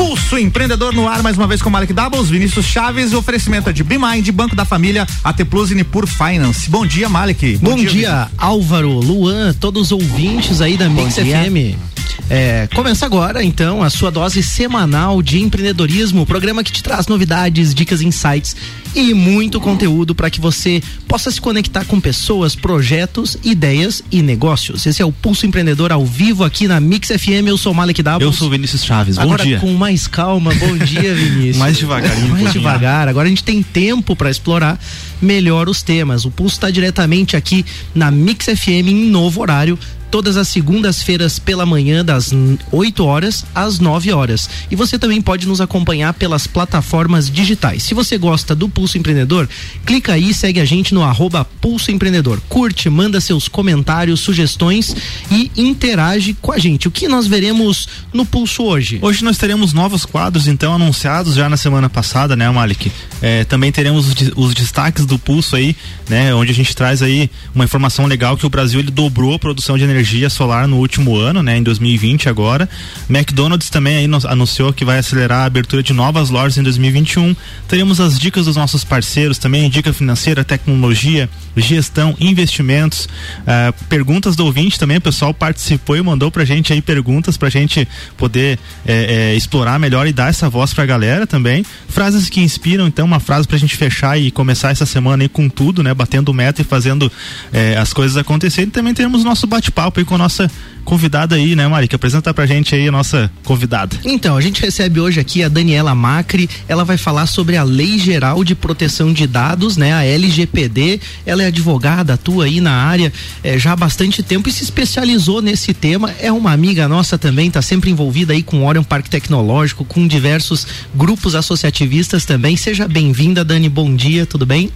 Pulso Empreendedor no ar, mais uma vez com Malik Doubles, Vinícius Chaves, oferecimento é de BeMind, Banco da Família, AT Plus e Nipur Finance. Bom dia, Malik. Bom, Bom dia, dia Álvaro, Luan, todos os ouvintes aí da Mix FM. É, começa agora, então, a sua dose semanal de empreendedorismo, programa que te traz novidades, dicas, insights e muito conteúdo para que você possa se conectar com pessoas, projetos, ideias e negócios. Esse é o Pulso Empreendedor ao vivo aqui na Mix FM. Eu sou Malek Dabos. Eu sou Vinícius Chaves. Bom agora, dia. com mais calma. Bom dia, Vinícius. mais devagarinho. mais devagar. Agora a gente tem tempo para explorar melhor os temas. O Pulso está diretamente aqui na Mix FM em novo horário todas as segundas-feiras pela manhã, das 8 horas às 9 horas. E você também pode nos acompanhar pelas plataformas digitais. Se você gosta do Pulso Empreendedor, clica aí e segue a gente no arroba Pulso Empreendedor. Curte, manda seus comentários, sugestões e interage com a gente. O que nós veremos no Pulso hoje? Hoje nós teremos novos quadros, então, anunciados já na semana passada, né, Malik? É, também teremos os, destaques do Pulso aí, né, onde a gente traz aí uma informação legal que o Brasil ele dobrou a produção de energia energia solar no último ano, né, em 2020 agora. McDonald's também aí anunciou que vai acelerar a abertura de novas lojas em 2021. Teremos as dicas dos nossos parceiros também, dica financeira, tecnologia, gestão, investimentos, uh, perguntas do ouvinte também, o pessoal participou e mandou pra gente aí perguntas pra gente poder é, é, explorar melhor e dar essa voz pra galera também. Frases que inspiram, então, uma frase pra gente fechar e começar essa semana aí com tudo, né, batendo meta e fazendo é, as coisas acontecerem. Também teremos nosso bate-papo papo aí com a nossa convidada aí, né, Mari? Que apresenta pra gente aí a nossa convidada. Então, a gente recebe hoje aqui a Daniela Macri. Ela vai falar sobre a Lei Geral de Proteção de Dados, né, a LGPD. Ela é advogada, atua aí na área é, já há bastante tempo e se especializou nesse tema. É uma amiga nossa também, tá sempre envolvida aí com o Orion Parque Tecnológico, com diversos grupos associativistas também. Seja bem-vinda, Dani. Bom dia, tudo bem?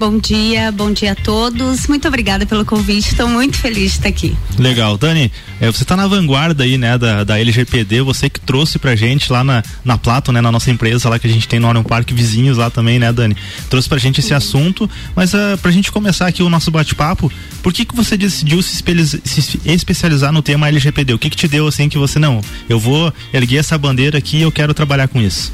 Bom dia, bom dia a todos. Muito obrigada pelo convite. Estou muito feliz de estar aqui. Legal, Dani. É, você está na vanguarda aí, né, da, da LGPD. Você que trouxe pra gente lá na, na Plato, né, na nossa empresa lá que a gente tem no Orion Park vizinhos lá também, né, Dani? Trouxe pra gente esse assunto. Mas uh, pra gente começar aqui o nosso bate-papo, por que que você decidiu se, se, especializar no tema LGPD? O que que te deu assim que você não? Eu vou erguer essa bandeira aqui e eu quero trabalhar com isso.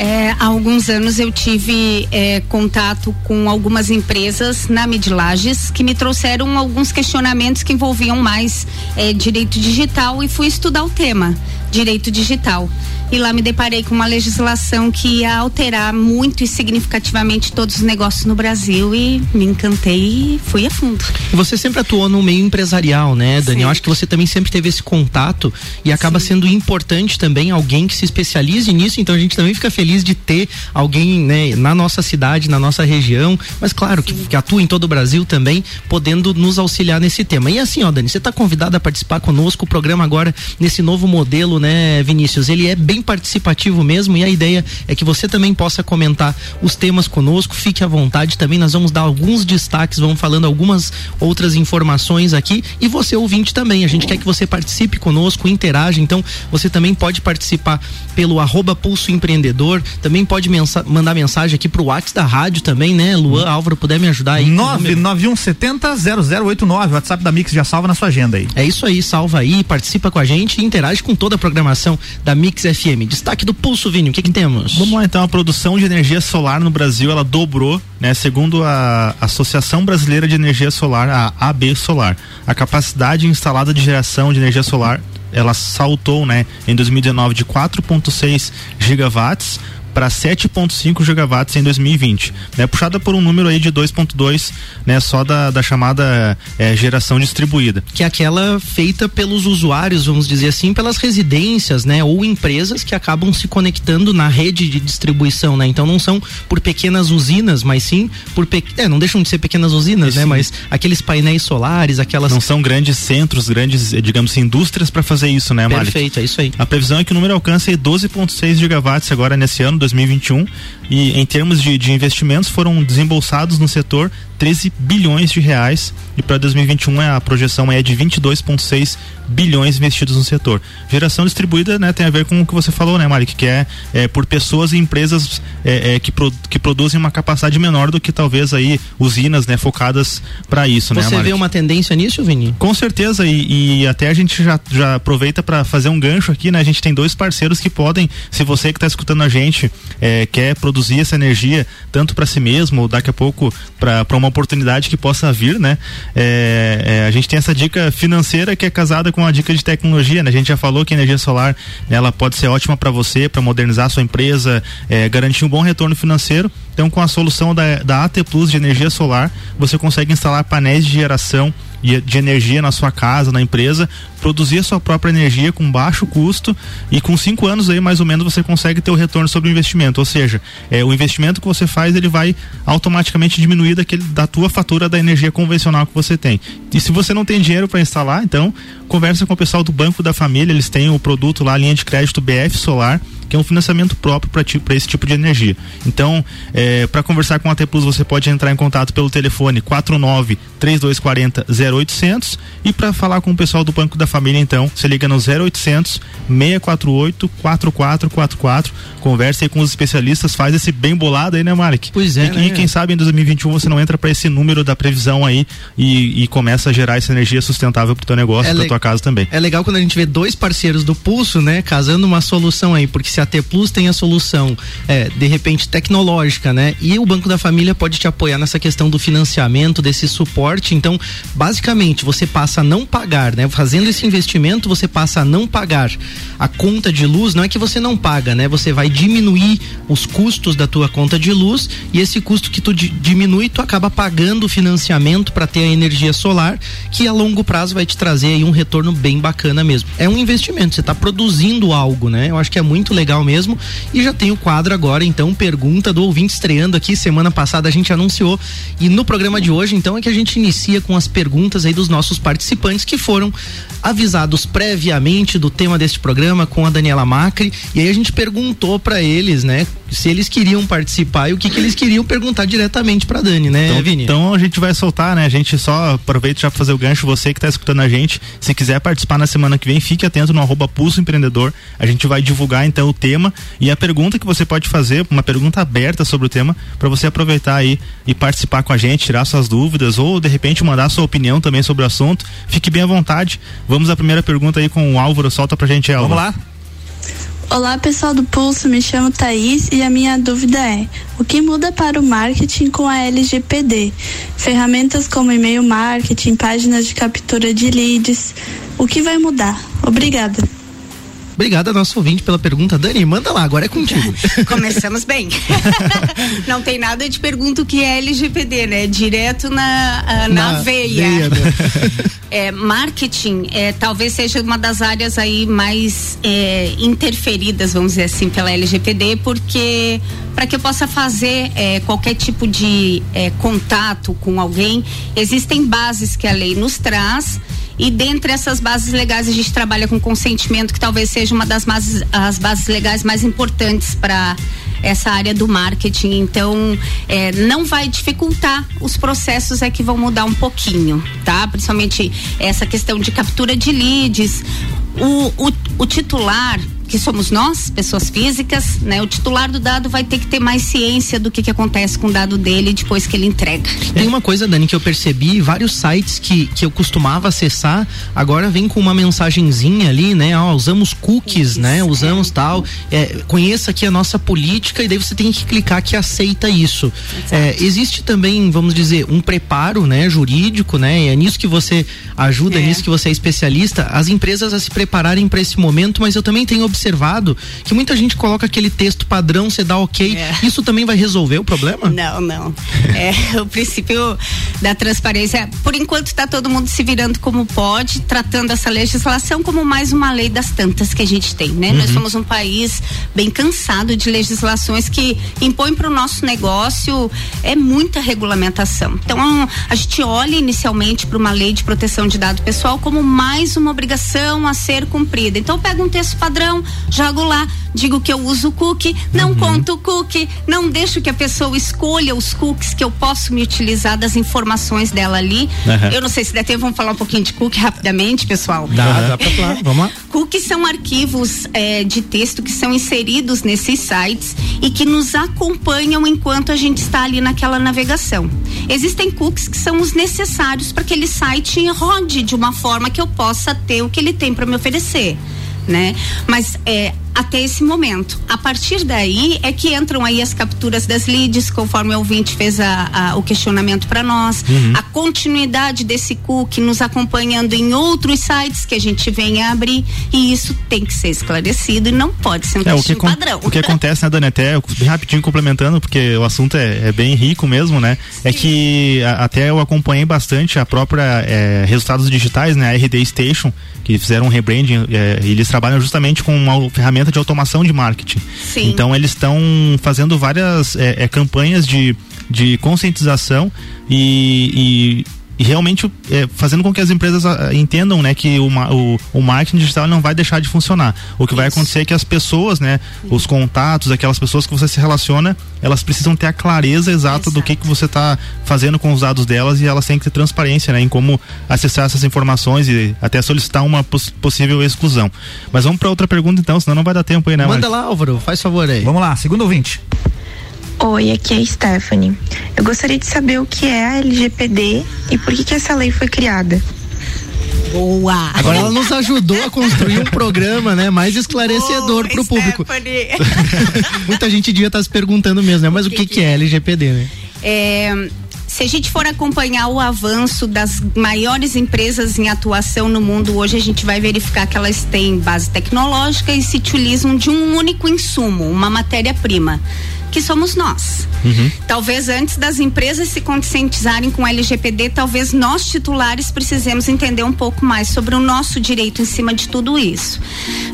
É, há alguns anos eu tive é, contato com algumas empresas na Midlages que me trouxeram alguns questionamentos que envolviam mais é, direito digital e fui estudar o tema direito digital e lá me deparei com uma legislação que ia alterar muito e significativamente todos os negócios no Brasil e me encantei e fui a fundo. Você sempre atuou no meio empresarial, né, Daniel? Acho que você também sempre teve esse contato e acaba Sim. sendo importante também alguém que se especialize nisso, então a gente também fica feliz de ter alguém, né, na nossa cidade, na nossa região, mas claro, que, que, atua em todo o Brasil também, podendo nos auxiliar nesse tema. E assim, ó, Dani, você está convidada a participar conosco, o programa agora nesse novo modelo, né, Vinícius, ele é bem participativo mesmo e a ideia é que você também possa comentar os temas conosco, fique à vontade também, nós vamos dar alguns destaques, vamos falando algumas outras informações aqui e você ouvinte também, a gente quer que você participe conosco, interaja, então você também pode participar pelo arroba Pulso Empreendedor, também pode mensa mandar mensagem aqui pro WhatsApp da rádio também, né, Luan. Álvaro, puder me ajudar aí. 99170 0089, WhatsApp da Mix já salva na sua agenda aí. É isso aí, salva aí, participa com a gente e interage com toda a programação da Mix FM. Destaque do Pulso, Vinho, o que, que temos? Vamos lá então, a produção de energia solar no Brasil, ela dobrou, né? Segundo a Associação Brasileira de Energia Solar, a AB Solar. A capacidade instalada de geração de energia solar ela saltou, né, em 2019 de 4.6 gigawatts para 7,5 gigawatts em 2020, né? Puxada por um número aí de 2,2, né? Só da, da chamada é, geração distribuída. Que é aquela feita pelos usuários, vamos dizer assim, pelas residências, né? Ou empresas que acabam se conectando na rede de distribuição, né? Então não são por pequenas usinas, mas sim por pe... é, não deixam de ser pequenas usinas, né? Mas aqueles painéis solares, aquelas não são grandes centros, grandes, digamos, assim, indústrias para fazer isso, né, Malik? Perfeito, é isso aí. A previsão é que o número alcance 12,6 gigawatts agora nesse ano 2021 e em termos de, de investimentos foram desembolsados no setor 13 bilhões de reais. E para 2021 a projeção é de 22,6 bilhões investidos no setor. Geração distribuída, né, tem a ver com o que você falou, né, Malik, que é, é por pessoas e empresas é, é, que, pro, que produzem uma capacidade menor do que talvez aí usinas, né, focadas para isso, você né, Você vê uma tendência nisso, Vini? Com certeza e, e até a gente já, já aproveita para fazer um gancho aqui, né? A gente tem dois parceiros que podem, se você que está escutando a gente é, quer produzir essa energia tanto para si mesmo ou daqui a pouco para uma oportunidade que possa vir, né? É, é, a gente tem essa dica financeira que é casada com a dica de tecnologia, né? A gente já falou que a energia solar ela pode ser ótima para você, para modernizar a sua empresa, é, garantir um bom retorno financeiro. Então, com a solução da, da AT Plus de energia solar, você consegue instalar painéis de geração de energia na sua casa, na empresa, produzir a sua própria energia com baixo custo e com cinco anos aí mais ou menos você consegue ter o retorno sobre o investimento. Ou seja, é, o investimento que você faz ele vai automaticamente diminuir daquele, da tua fatura da energia convencional que você tem. E se você não tem dinheiro para instalar, então conversa com o pessoal do Banco da Família, eles têm o produto lá, a linha de crédito BF Solar que é um financiamento próprio para esse tipo de energia. Então, é, para conversar com a T Plus, você pode entrar em contato pelo telefone 49 3240 0800 e para falar com o pessoal do Banco da Família, então, você liga no 0800 648 4444, conversa aí com os especialistas, faz esse bem bolado aí, né, Malik? Pois é. E, né? e quem sabe em 2021 você não entra para esse número da previsão aí e, e, começa a gerar essa energia sustentável para o teu negócio, é para tua casa também. É legal quando a gente vê dois parceiros do Pulso, né, casando uma solução aí, porque se a T Plus tem a solução, é, de repente, tecnológica, né? E o Banco da Família pode te apoiar nessa questão do financiamento, desse suporte. Então, basicamente, você passa a não pagar, né? Fazendo esse investimento, você passa a não pagar a conta de luz. Não é que você não paga, né? Você vai diminuir os custos da tua conta de luz e esse custo que tu diminui, tu acaba pagando o financiamento para ter a energia solar, que a longo prazo vai te trazer aí um retorno bem bacana mesmo. É um investimento, você está produzindo algo, né? Eu acho que é muito legal legal mesmo. E já tem o quadro agora, então, pergunta do ouvinte estreando aqui. Semana passada a gente anunciou. E no programa de hoje, então, é que a gente inicia com as perguntas aí dos nossos participantes que foram avisados previamente do tema deste programa com a Daniela Macri. E aí a gente perguntou para eles, né, se eles queriam participar e o que, que eles queriam perguntar diretamente para Dani, né, então, Vini? Então a gente vai soltar, né? A gente só aproveita já pra fazer o gancho. Você que tá escutando a gente, se quiser participar na semana que vem, fique atento no arroba Pulso Empreendedor. A gente vai divulgar então o tema e a pergunta que você pode fazer, uma pergunta aberta sobre o tema, para você aproveitar aí e participar com a gente, tirar suas dúvidas ou de repente mandar sua opinião também sobre o assunto. Fique bem à vontade. Vamos à primeira pergunta aí com o Álvaro. Solta pra gente, Álvaro. Vamos lá. Olá pessoal do Pulso, me chamo Thaís e a minha dúvida é: o que muda para o marketing com a LGPD? Ferramentas como e-mail marketing, páginas de captura de leads, o que vai mudar? Obrigada. Obrigada, nosso ouvinte, pela pergunta. Dani, manda lá, agora é contigo. Começamos bem. Não tem nada de pergunta o que é LGPD, né? Direto na, uh, na, na, veia. veia né? é, marketing é, talvez seja uma das áreas aí mais é, interferidas, vamos dizer assim, pela LGPD, porque para que eu possa fazer é, qualquer tipo de é, contato com alguém, existem bases que a lei nos traz e dentre essas bases legais a gente trabalha com consentimento, que talvez seja uma das bases, as bases legais mais importantes para essa área do marketing. Então, é, não vai dificultar, os processos é que vão mudar um pouquinho, tá? Principalmente essa questão de captura de leads. o, o, o titular que somos nós, pessoas físicas, né? O titular do dado vai ter que ter mais ciência do que, que acontece com o dado dele depois que ele entrega. Tem uma coisa, Dani, que eu percebi, vários sites que, que eu costumava acessar, agora vem com uma mensagenzinha ali, né? Ó, usamos cookies, Isso, né? Usamos é. tal. É, conheça aqui a nossa política e daí você tem que clicar que aceita isso. É, existe também, vamos dizer, um preparo, né? Jurídico, né? É nisso que você ajuda, é nisso que você é especialista, as empresas a se prepararem para esse momento, mas eu também tenho observado observado que muita gente coloca aquele texto padrão, você dá ok. É. Isso também vai resolver o problema? Não, não. É o princípio da transparência. Por enquanto está todo mundo se virando como pode, tratando essa legislação como mais uma lei das tantas que a gente tem, né? Uhum. Nós somos um país bem cansado de legislações que impõem para o nosso negócio é muita regulamentação. Então a gente olha inicialmente para uma lei de proteção de dado pessoal como mais uma obrigação a ser cumprida. Então pega um texto padrão, jogo lá, digo que eu uso cookie, não uhum. conto cookie, não deixo que a pessoa escolha os cookies que eu posso me utilizar das informações dela ali. Uhum. Eu não sei se der tempo, vamos falar um pouquinho de cookie rapidamente, pessoal. Dá, dá pra falar, vamos lá. Cookies são arquivos é, de texto que são inseridos nesses sites e que nos acompanham enquanto a gente está ali naquela navegação. Existem cookies que são os necessários para que aquele site rode de uma forma que eu possa ter o que ele tem para me oferecer né? Mas é, até esse momento. A partir daí é que entram aí as capturas das leads, conforme o ouvinte fez a, a, o questionamento para nós, uhum. a continuidade desse cookie nos acompanhando em outros sites que a gente vem a abrir e isso tem que ser esclarecido e não pode ser um é, o que padrão. O que acontece, né, Dani, até rapidinho complementando, porque o assunto é, é bem rico mesmo, né? É Sim. É que a, até eu acompanhei bastante a própria é, resultados digitais, né, a RD Station, que fizeram um rebranding, é, eles trabalham justamente com uma ferramenta de automação de marketing. Sim. Então eles estão fazendo várias é, é, campanhas de, de conscientização e, e e realmente é, fazendo com que as empresas ah, entendam né, que o, o, o, marketing digital não vai deixar de funcionar. O que Isso. vai acontecer é que as pessoas, né, os contatos, aquelas pessoas que você se relaciona, elas precisam ter a clareza exata Exato. do que, que você está fazendo com os dados delas e elas têm que ter transparência né, em como acessar essas informações e até solicitar uma poss possível exclusão. Mas vamos para outra pergunta então, senão não vai dar tempo aí, né? Manda lá, Álvaro, faz favor aí. Vamos lá, segundo ouvinte. Oi, aqui é a Stephanie. Eu gostaria de saber o que é a LGPD e por que, que essa lei foi criada. Boa! Agora ela nos ajudou a construir um programa, né, mais esclarecedor para o público. Muita gente devia estar tá se perguntando mesmo, né? Mas o que, que, que é LGPD, né? É, se a gente for acompanhar o avanço das maiores empresas em atuação no mundo hoje, a gente vai verificar que elas têm base tecnológica e se utilizam de um único insumo, uma matéria-prima que somos nós. Uhum. Talvez antes das empresas se conscientizarem com o LGPD, talvez nós titulares precisemos entender um pouco mais sobre o nosso direito em cima de tudo isso.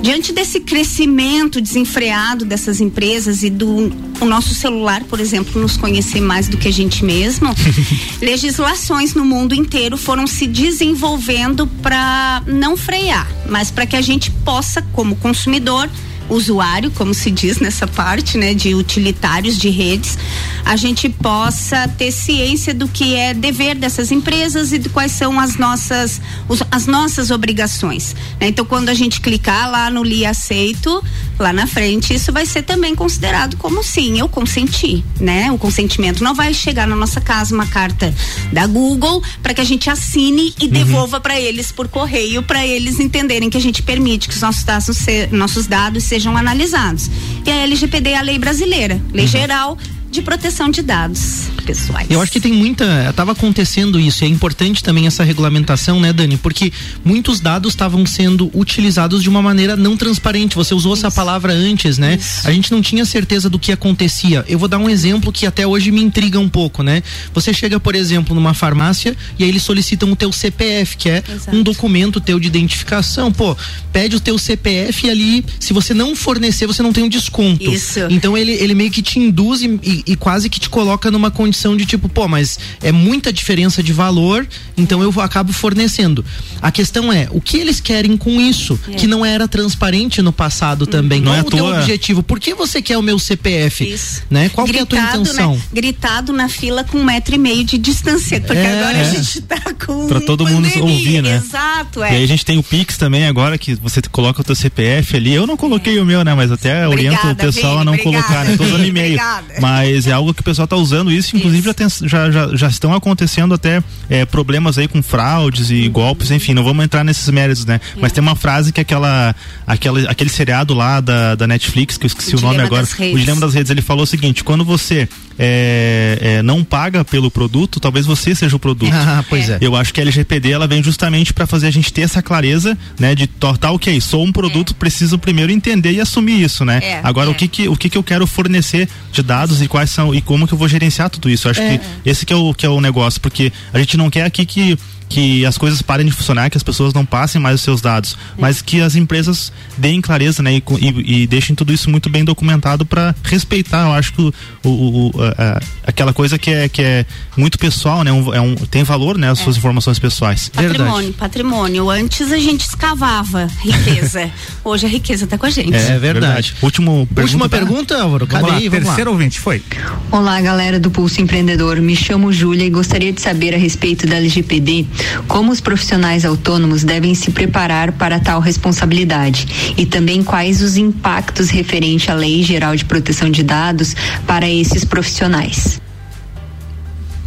Diante desse crescimento desenfreado dessas empresas e do o nosso celular, por exemplo, nos conhecer mais do que a gente mesmo, legislações no mundo inteiro foram se desenvolvendo para não frear, mas para que a gente possa, como consumidor, usuário, como se diz nessa parte, né, de utilitários de redes, a gente possa ter ciência do que é dever dessas empresas e de quais são as nossas os, as nossas obrigações. Né? Então, quando a gente clicar lá no li aceito, lá na frente, isso vai ser também considerado como sim, eu consenti, né? O consentimento não vai chegar na nossa casa uma carta da Google para que a gente assine e uhum. devolva para eles por correio para eles entenderem que a gente permite que os nossos dados se, nossos dados sejam analisados. E a LGPD é a lei brasileira, lei uhum. geral de proteção de dados pessoais. Eu acho que tem muita. Estava acontecendo isso. É importante também essa regulamentação, né, Dani? Porque muitos dados estavam sendo utilizados de uma maneira não transparente. Você usou isso. essa palavra antes, né? Isso. A gente não tinha certeza do que acontecia. Eu vou dar um exemplo que até hoje me intriga um pouco, né? Você chega, por exemplo, numa farmácia e aí eles solicitam o teu CPF, que é Exato. um documento teu de identificação. Pô, pede o teu CPF e ali, se você não fornecer, você não tem um desconto. Isso. Então ele, ele meio que te induz e, e e, quase que te coloca numa condição de tipo, pô, mas é muita diferença de valor, então eu acabo fornecendo. A questão é, o que eles querem com isso? É. Que não era transparente no passado também. Não Qual é o teu objetivo? Por que você quer o meu CPF? Isso. Né? Qual Gritado, é a tua intenção? Né? Gritado na fila com um metro e meio de distância, porque é, agora a gente tá com Pra todo pandemia. mundo ouvir, né? Exato, é. E aí a gente tem o Pix também agora, que você coloca o teu CPF ali. Eu não coloquei é. o meu, né? Mas até obrigada, oriento o pessoal a não obrigada, colocar, né? Tô usando e-mail. Mas mas é algo que o pessoal está usando isso, inclusive isso. Já, já, já, estão acontecendo até é, problemas aí com fraudes e uhum. golpes, enfim, não vamos entrar nesses méritos, né? É. Mas tem uma frase que aquela, aquela aquele seriado lá da, da Netflix, que eu esqueci o, o nome agora, o Dilema das Redes, ele falou o seguinte, quando você é, é, não paga pelo produto, talvez você seja o produto. Ah, pois é. Eu acho que a LGPD ela vem justamente para fazer a gente ter essa clareza, né, de tá ok, sou um produto, é. preciso primeiro entender e assumir isso, né? É, Agora o é. que que o que que eu quero fornecer de dados e quais são e como que eu vou gerenciar tudo isso? Eu acho é. que esse que é o que é o negócio, porque a gente não quer aqui que que as coisas parem de funcionar, que as pessoas não passem mais os seus dados, é. mas que as empresas deem clareza, né, e, e, e deixem tudo isso muito bem documentado para respeitar, eu acho que o, o, o a, aquela coisa que é, que é muito pessoal, né, um, é um, tem valor, né, as é. suas informações pessoais. Patrimônio, verdade. patrimônio. Antes a gente escavava riqueza, hoje a riqueza está com a gente. É, verdade. verdade. Último pergunta, Última pergunta, Álvaro, cadê aí? Terceiro ouvinte, foi. Olá, galera do Pulso Empreendedor, me chamo Júlia e gostaria de saber a respeito da LGPD, como os profissionais autônomos devem se preparar para tal responsabilidade e também quais os impactos referente à Lei Geral de Proteção de Dados para esses profissionais.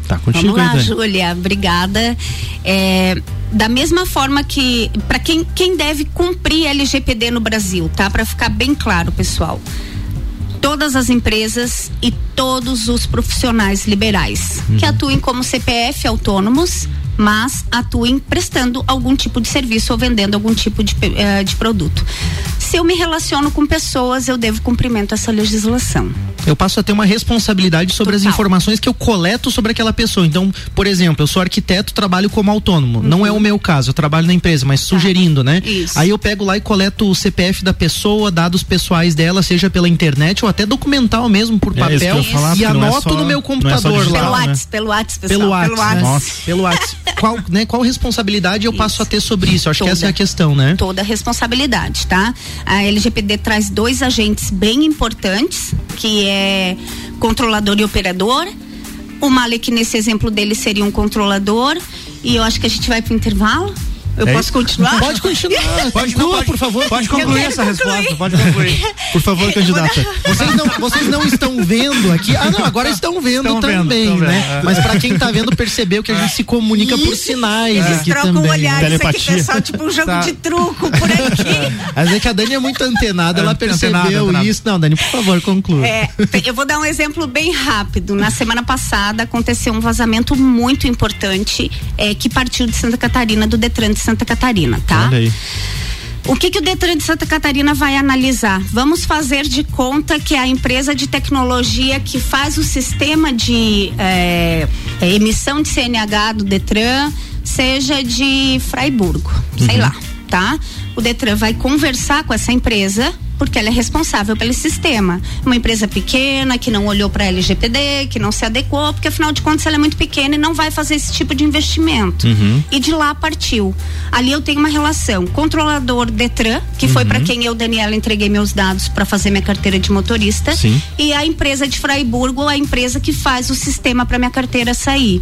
Tá contigo, Vamos lá, Júlia, obrigada. É, da mesma forma que para quem quem deve cumprir LGPD no Brasil, tá? Para ficar bem claro, pessoal todas as empresas e todos os profissionais liberais uhum. que atuem como CPF autônomos, mas atuem prestando algum tipo de serviço ou vendendo algum tipo de, uh, de produto. Se eu me relaciono com pessoas, eu devo cumprimento essa legislação eu passo a ter uma responsabilidade sobre Total. as informações que eu coleto sobre aquela pessoa. Então, por exemplo, eu sou arquiteto, trabalho como autônomo. Uhum. Não é o meu caso, eu trabalho na empresa, mas tá. sugerindo, né? Isso. Aí eu pego lá e coleto o CPF da pessoa, dados pessoais dela, seja pela internet ou até documental mesmo por é papel falar, e é anoto é só, no meu computador é lá. Pelo WhatsApp, né? pelo WhatsApp, Pelo WhatsApp, né? pelo WhatsApp. Qual, né, qual responsabilidade eu isso. passo a ter sobre isso? Acho Toda. que essa é a questão, né? Toda a responsabilidade, tá? A LGPD traz dois agentes bem importantes, que é controlador e operador. O Malik, nesse exemplo dele, seria um controlador. E eu acho que a gente vai para o intervalo. Eu é posso continuar? Pode continuar. Pode, Continua, por favor. Pode concluir essa concluir. resposta. Pode concluir. Por favor, candidata. Vocês não, vocês não estão vendo aqui. Ah, não, agora estão vendo estão também, vendo, né? Vendo. Mas para quem está vendo, percebeu que a gente se comunica Isso. por sinais é. aqui Troca também. um olhar, Telepatia. isso aqui, pessoal, tipo um jogo tá. de truco por aqui. Mas é que a Dani é muito antenada, ela percebeu antenada, isso. Não, Dani, por favor, conclua. É, eu vou dar um exemplo bem rápido. Na semana passada aconteceu um vazamento muito importante é, que partiu de Santa Catarina, do Detran de Santa Catarina tá? Olha aí. O que, que o Detran de Santa Catarina vai analisar? Vamos fazer de conta que é a empresa de tecnologia que faz o sistema de é, emissão de CNH do Detran seja de Fraiburgo, uhum. sei lá, tá? O Detran vai conversar com essa empresa porque ela é responsável pelo sistema. Uma empresa pequena que não olhou para a LGPD, que não se adequou, porque afinal de contas ela é muito pequena e não vai fazer esse tipo de investimento. Uhum. E de lá partiu. Ali eu tenho uma relação controlador Detran, que uhum. foi para quem eu, Daniela, entreguei meus dados para fazer minha carteira de motorista, Sim. e a empresa de Fraiburgo, a empresa que faz o sistema para minha carteira sair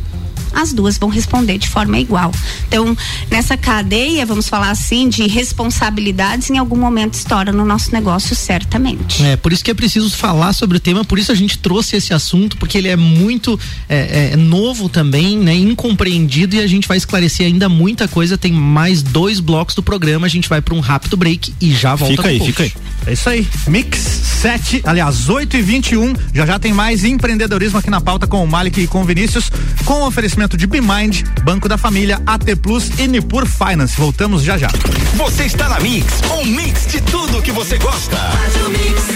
as duas vão responder de forma igual. Então, nessa cadeia, vamos falar assim, de responsabilidades, em algum momento estoura no nosso negócio, certamente. É, por isso que é preciso falar sobre o tema, por isso a gente trouxe esse assunto, porque ele é muito é, é, novo também, né? Incompreendido e a gente vai esclarecer ainda muita coisa. Tem mais dois blocos do programa, a gente vai para um rápido break e já volta Fica aí, post. fica aí. É isso aí. Mix 7, aliás, 8 e 21 Já já tem mais empreendedorismo aqui na pauta com o Malik e com o Vinícius, com oferecimento oferecimento de BeMind, Banco da Família, AT Plus e Nipur Finance. Voltamos já já. Você está na Mix, um mix de tudo que você gosta. Costa. Rádio Mix.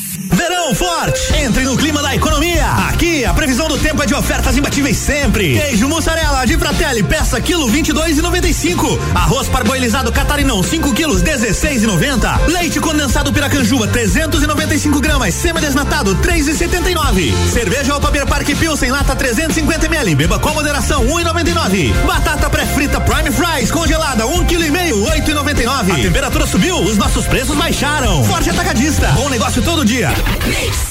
Verão forte. Entre no clima da economia. Aqui a previsão do tempo é de ofertas imbatíveis sempre. Queijo mussarela de Fratelli, peça quilo 22 e 95. Arroz parboilizado catarinão 5 quilos 16 e 90. Leite condensado Piracanjuba 395 gramas, semi-desnatado 3 e 79. Cerveja Alpa Beer Park Pilsen lata 350 ml, beba com moderação 1 e 99. Batata pré-frita Prime Fries congelada 1 kg e meio 8 e 99. A temperatura subiu, os nossos preços baixaram. Forte atacadista, bom negócio todo dia. Peace.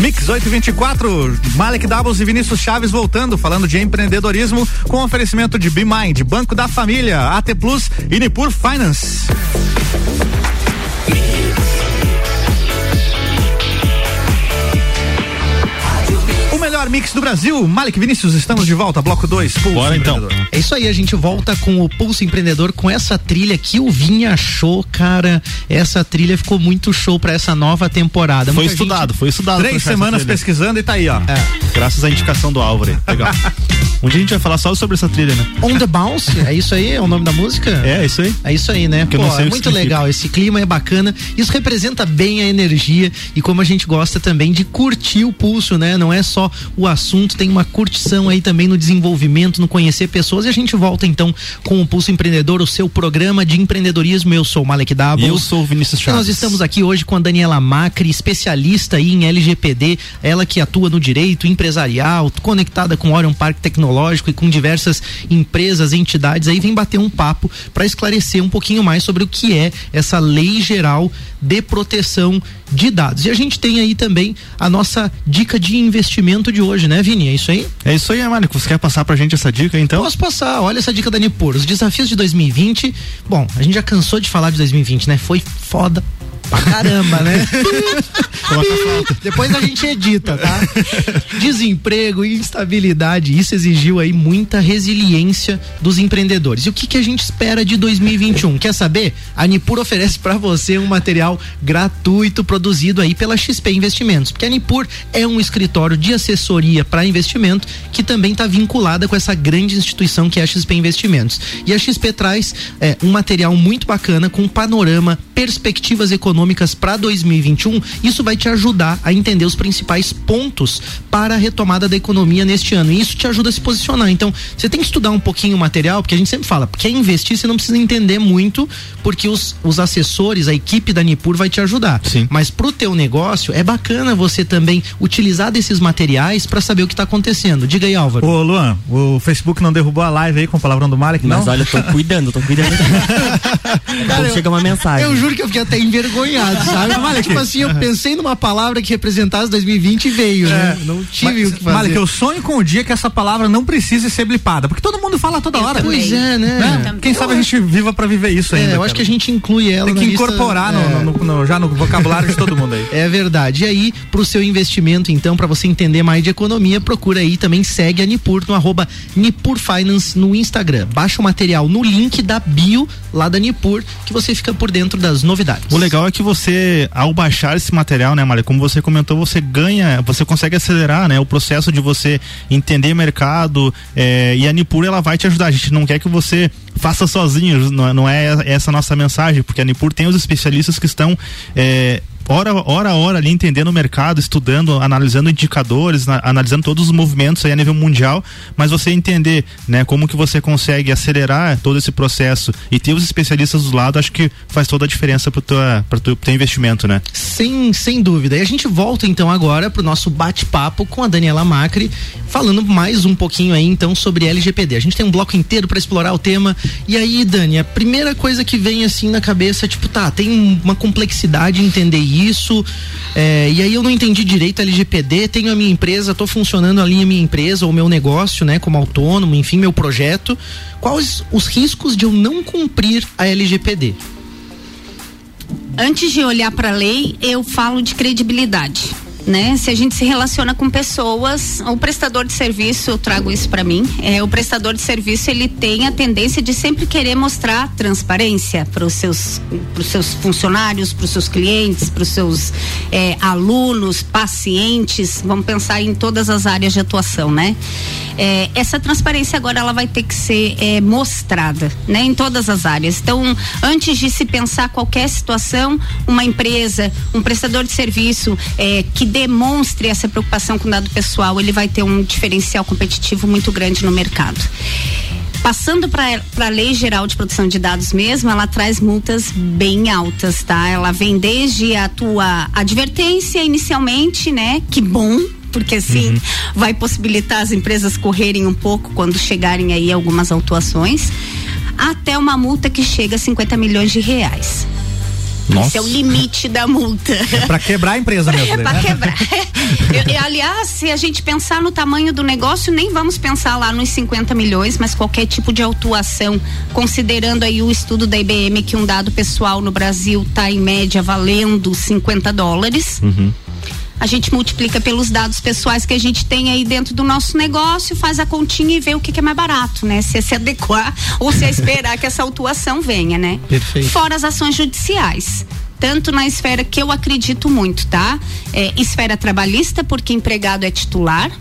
Mix 824, Malek Doubles e Vinícius Chaves voltando, falando de empreendedorismo com oferecimento de BeMind, Banco da Família, AT Plus e Nipur Finance. Melhor mix do Brasil. Malik Vinícius, estamos de volta, bloco 2. Bora então. É isso aí, a gente volta com o Pulso Empreendedor com essa trilha que o Vinha achou, cara. Essa trilha ficou muito show para essa nova temporada. Foi Muita estudado, gente... foi estudado. Três semanas pesquisando e tá aí, ó. É. Graças à indicação do Álvaro. Legal. um dia a gente vai falar só sobre essa trilha, né? On the Bounce, é isso aí? É o nome da música? É, é isso aí. É isso aí, né? Pô, é muito legal. Esse clima é bacana. Isso representa bem a energia e como a gente gosta também de curtir o pulso, né? Não é só o assunto, tem uma curtição aí também no desenvolvimento, no conhecer pessoas. E a gente volta então com o Pulso Empreendedor, o seu programa de empreendedorismo. Eu sou o Malek Dabo. Eu sou o Vinícius Chaves. nós estamos aqui hoje com a Daniela Macri, especialista aí em LGPD, ela que atua no direito empresarial, conectada com o Orion Parque Tecnológico e com diversas empresas, entidades. Aí vem bater um papo para esclarecer um pouquinho mais sobre o que é essa lei geral de proteção de dados. E a gente tem aí também a nossa dica de investimento de hoje, né, Vini? É isso aí? É isso aí, Américo. Você quer passar pra gente essa dica, então? Posso passar. Olha essa dica da Nipur. Os desafios de 2020. Bom, a gente já cansou de falar de 2020, né? Foi foda pra caramba, né? Depois a gente edita, tá? Desemprego, instabilidade, isso exigiu aí muita resiliência dos empreendedores. E o que, que a gente espera de 2021? Quer saber? A Nipur oferece para você um material gratuito produzido aí pela XP Investimentos, porque a Nipur é um escritório de assessoria para investimento que também está vinculada com essa grande instituição que é a XP Investimentos. E a XP traz é, um material muito bacana com panorama, perspectivas econômicas econômicas para 2021, isso vai te ajudar a entender os principais pontos para a retomada da economia neste ano. E isso te ajuda a se posicionar. Então, você tem que estudar um pouquinho o material, porque a gente sempre fala, quer investir, você não precisa entender muito, porque os, os assessores, a equipe da Nipur vai te ajudar. Sim. Mas pro teu negócio, é bacana você também utilizar desses materiais para saber o que está acontecendo. Diga aí, Álvaro. Ô, Luan, o Facebook não derrubou a live aí com o palavrão do Malek, não? Mas olha, eu tô cuidando, tô cuidando. Cara, chega uma mensagem. Eu juro que eu fiquei até envergonhado envergonhado, sabe? Mas, tipo assim, eu pensei numa palavra que representasse 2020 e veio, né? É. Não tive Mas, o que fazer. Malek, eu sonho com o dia que essa palavra não precise ser blipada, porque todo mundo fala toda eu hora. Também. Pois é, né? né? Quem sabe a gente viva pra viver isso é, ainda. Eu cara. acho que a gente inclui ela Tem que incorporar lista, no, no, no, já no vocabulário de todo mundo aí. É verdade. E aí, pro seu investimento, então, para você entender mais de economia, procura aí também, segue a Nipur no arroba Nipur Finance no Instagram. Baixa o material no link da bio lá da Nipur, que você fica por dentro das novidades. O legal é que você, ao baixar esse material, né, Maria, como você comentou, você ganha, você consegue acelerar, né, o processo de você entender mercado é, e a Nipur ela vai te ajudar. A gente não quer que você faça sozinho, não, não é essa nossa mensagem, porque a Nipur tem os especialistas que estão é, hora, hora a hora ali entendendo o mercado, estudando, analisando indicadores, na, analisando todos os movimentos aí a nível mundial, mas você entender, né, como que você consegue acelerar todo esse processo e ter os especialistas do lado, acho que faz toda a diferença para tua, para teu, teu investimento, né? Sem, sem dúvida. E a gente volta então agora para o nosso bate-papo com a Daniela Macri, falando mais um pouquinho aí então sobre LGPD. A gente tem um bloco inteiro para explorar o tema. E aí, Dani, a primeira coisa que vem assim na cabeça, tipo, tá, tem uma complexidade entender isso. É, e aí eu não entendi direito a LGPD, tenho a minha empresa, estou funcionando ali a minha empresa, o meu negócio, né, como autônomo, enfim, meu projeto. Quais os riscos de eu não cumprir a LGPD? Antes de olhar para a lei, eu falo de credibilidade né? Se a gente se relaciona com pessoas, o prestador de serviço, eu trago isso para mim, é o prestador de serviço ele tem a tendência de sempre querer mostrar transparência para os seus seus funcionários, para os seus clientes, para os seus é, alunos, pacientes, vamos pensar em todas as áreas de atuação, né? É, essa transparência agora ela vai ter que ser é, mostrada, né? Em todas as áreas. Então, antes de se pensar qualquer situação, uma empresa, um prestador de serviço é, que demonstre essa preocupação com o dado pessoal, ele vai ter um diferencial competitivo muito grande no mercado. Passando para a Lei Geral de Proteção de Dados mesmo, ela traz multas bem altas, tá? Ela vem desde a tua advertência inicialmente, né? Que bom, porque assim uhum. vai possibilitar as empresas correrem um pouco quando chegarem aí algumas autuações, até uma multa que chega a 50 milhões de reais. Nossa. Esse é o limite da multa. É para quebrar a empresa mesmo. É para né? quebrar. Eu, aliás, se a gente pensar no tamanho do negócio, nem vamos pensar lá nos 50 milhões, mas qualquer tipo de autuação, considerando aí o estudo da IBM que um dado pessoal no Brasil está em média valendo 50 dólares. Uhum a gente multiplica pelos dados pessoais que a gente tem aí dentro do nosso negócio, faz a continha e vê o que, que é mais barato, né? Se é se adequar ou se é esperar que essa autuação venha, né? Perfeito. Fora as ações judiciais tanto na esfera que eu acredito muito, tá? É, esfera trabalhista, porque empregado é titular,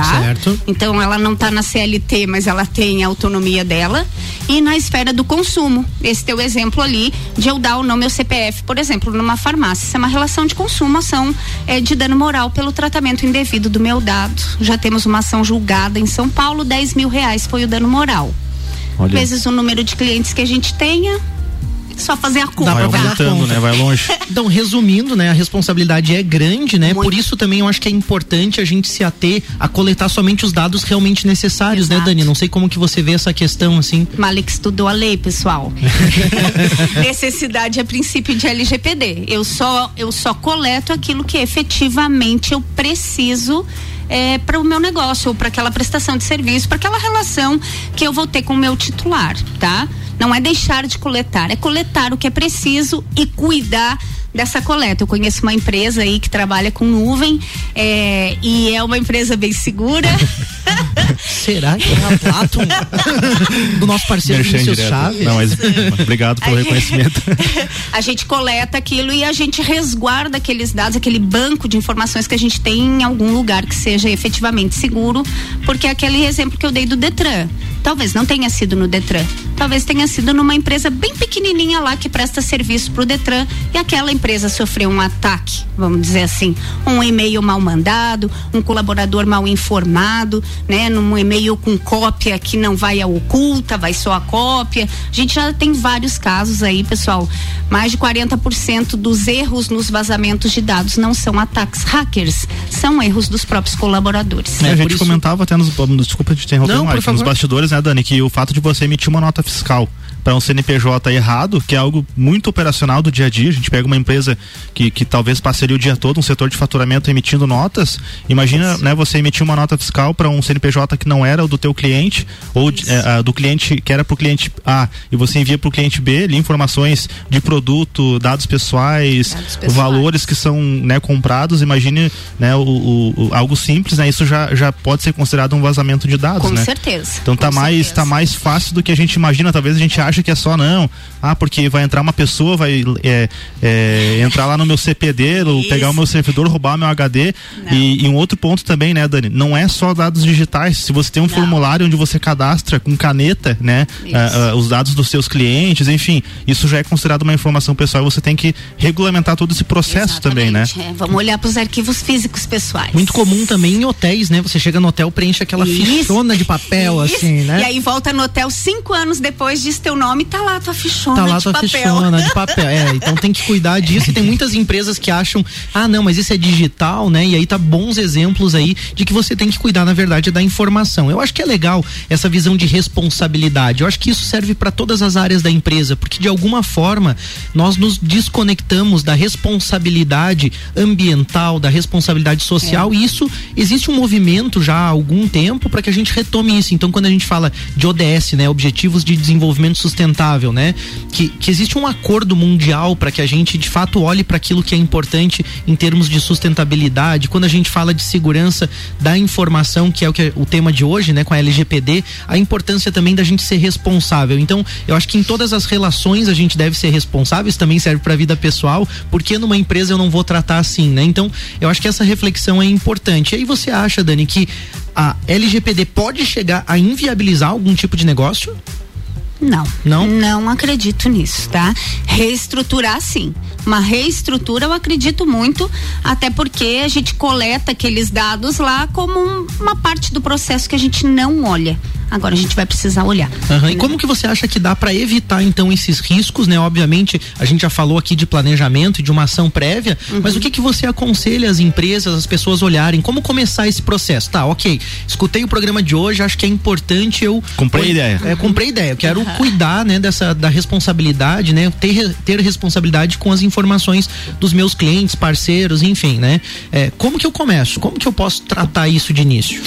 tá? Certo. Então ela não está na CLT, mas ela tem a autonomia dela. E na esfera do consumo, esse teu exemplo ali de eu dar o nome ao CPF, por exemplo, numa farmácia, isso é uma relação de consumo, ação é, de dano moral pelo tratamento indevido do meu dado. Já temos uma ação julgada em São Paulo, 10 mil reais foi o dano moral. Olha. Vezes o número de clientes que a gente tenha, só fazer a conta. Vai aumentando, né? Vai longe. Então, resumindo, né? A responsabilidade é grande, né? Muito. Por isso também eu acho que é importante a gente se ater a coletar somente os dados realmente necessários, né, Exato. né, Dani? Não sei como que você vê essa questão, assim. Malik estudou a lei, pessoal. Necessidade é princípio de LGPD. Eu só, eu só coleto aquilo que efetivamente eu preciso é, para o meu negócio ou para aquela prestação de serviço, para aquela relação que eu vou ter com o meu titular, tá? Não é deixar de coletar, é coletar o que é preciso e cuidar dessa coleta. Eu conheço uma empresa aí que trabalha com nuvem é, e é uma empresa bem segura. Será que é a Platon do nosso parceiro Vinícius Chaves? Não, mas obrigado pelo reconhecimento. a gente coleta aquilo e a gente resguarda aqueles dados, aquele banco de informações que a gente tem em algum lugar que seja efetivamente seguro, porque é aquele exemplo que eu dei do Detran. Talvez não tenha sido no Detran, talvez tenha sido numa empresa bem pequenininha lá que presta serviço para o Detran e aquela empresa sofreu um ataque, vamos dizer assim, um e-mail mal mandado, um colaborador mal informado, né, num e-mail com cópia que não vai a oculta, vai só a cópia. A gente já tem vários casos aí, pessoal. Mais de 40% dos erros nos vazamentos de dados não são ataques hackers, são erros dos próprios colaboradores. É, a gente comentava até nos, desculpa te interromper, não, Mike, nos bastidores, né, Dani, que o fato de você emitir uma nota fiscal para um CNPJ errado, que é algo muito operacional do dia a dia. A gente pega uma empresa que, que talvez passaria o dia todo, um setor de faturamento emitindo notas. Imagina, né, você emitir uma nota fiscal para um CNPJ que não era o do teu cliente ou é, do cliente que era para o cliente A e você envia para o cliente B ali informações de produto, dados pessoais, dados pessoais. valores que são né, comprados. Imagine, né, o, o, algo simples, né? Isso já, já pode ser considerado um vazamento de dados, Com né? certeza. Então tá mais tá mais fácil do que a gente imagina. Talvez a gente acha que é só não, ah, porque vai entrar uma pessoa, vai é, é, entrar lá no meu CPD, ou pegar o meu servidor, roubar meu HD. E, e, um outro ponto também, né, Dani? Não é só dados digitais. Se você tem um não. formulário onde você cadastra com caneta, né, uh, uh, os dados dos seus clientes, enfim, isso já é considerado uma informação pessoal. Você tem que regulamentar todo esse processo Exatamente, também, né? É. Vamos olhar para os arquivos físicos pessoais. Muito comum também em hotéis, né? Você chega no hotel, preenche aquela isso. fichona de papel, isso. assim, né? E aí volta no hotel cinco anos depois, diz teu nome, tá lá tua fichona tá lá tua papel. fichona de papel. É, então tem que cuidar disso. E tem muitas empresas que acham, ah, não, mas isso é digital, né? E aí tá bons exemplos aí de que você tem que cuidar, na verdade, da informação. Eu acho que é legal essa visão de responsabilidade. Eu acho que isso serve para todas as áreas da empresa, porque de alguma forma nós nos desconectamos da responsabilidade ambiental, da responsabilidade social, é. e isso existe um movimento já há algum tempo para que a gente retome isso. Então, quando a gente fala de ODS, né, Objetivos de Desenvolvimento Sustentável, né, que, que existe um acordo mundial para que a gente de fato olhe para aquilo que é importante em termos de sustentabilidade. Quando a gente fala de segurança da informação, que é o que é o tema de hoje, né, com a LGPD, a importância também da gente ser responsável. Então, eu acho que em todas as relações a gente deve ser responsável, isso também serve para a vida pessoal, porque numa empresa eu não vou tratar assim, né? Então, eu acho que essa reflexão é importante. E aí você acha, Dani, que a LGPD pode chegar a inviabilizar algum tipo de negócio? Não. Não? Não acredito nisso, tá? Reestruturar sim. Uma reestrutura eu acredito muito, até porque a gente coleta aqueles dados lá como um, uma parte do processo que a gente não olha. Agora a gente vai precisar olhar. Uhum. Né? E como que você acha que dá para evitar então esses riscos, né? Obviamente, a gente já falou aqui de planejamento e de uma ação prévia, uhum. mas o que que você aconselha as empresas, as pessoas olharem? Como começar esse processo? Tá, ok. Escutei o programa de hoje, acho que é importante eu. Comprei ideia. É, comprei ideia. Eu quero uhum. cuidar, né, dessa da responsabilidade, né? Ter, ter responsabilidade com as informações dos meus clientes, parceiros, enfim, né? É, como que eu começo? Como que eu posso tratar isso de início?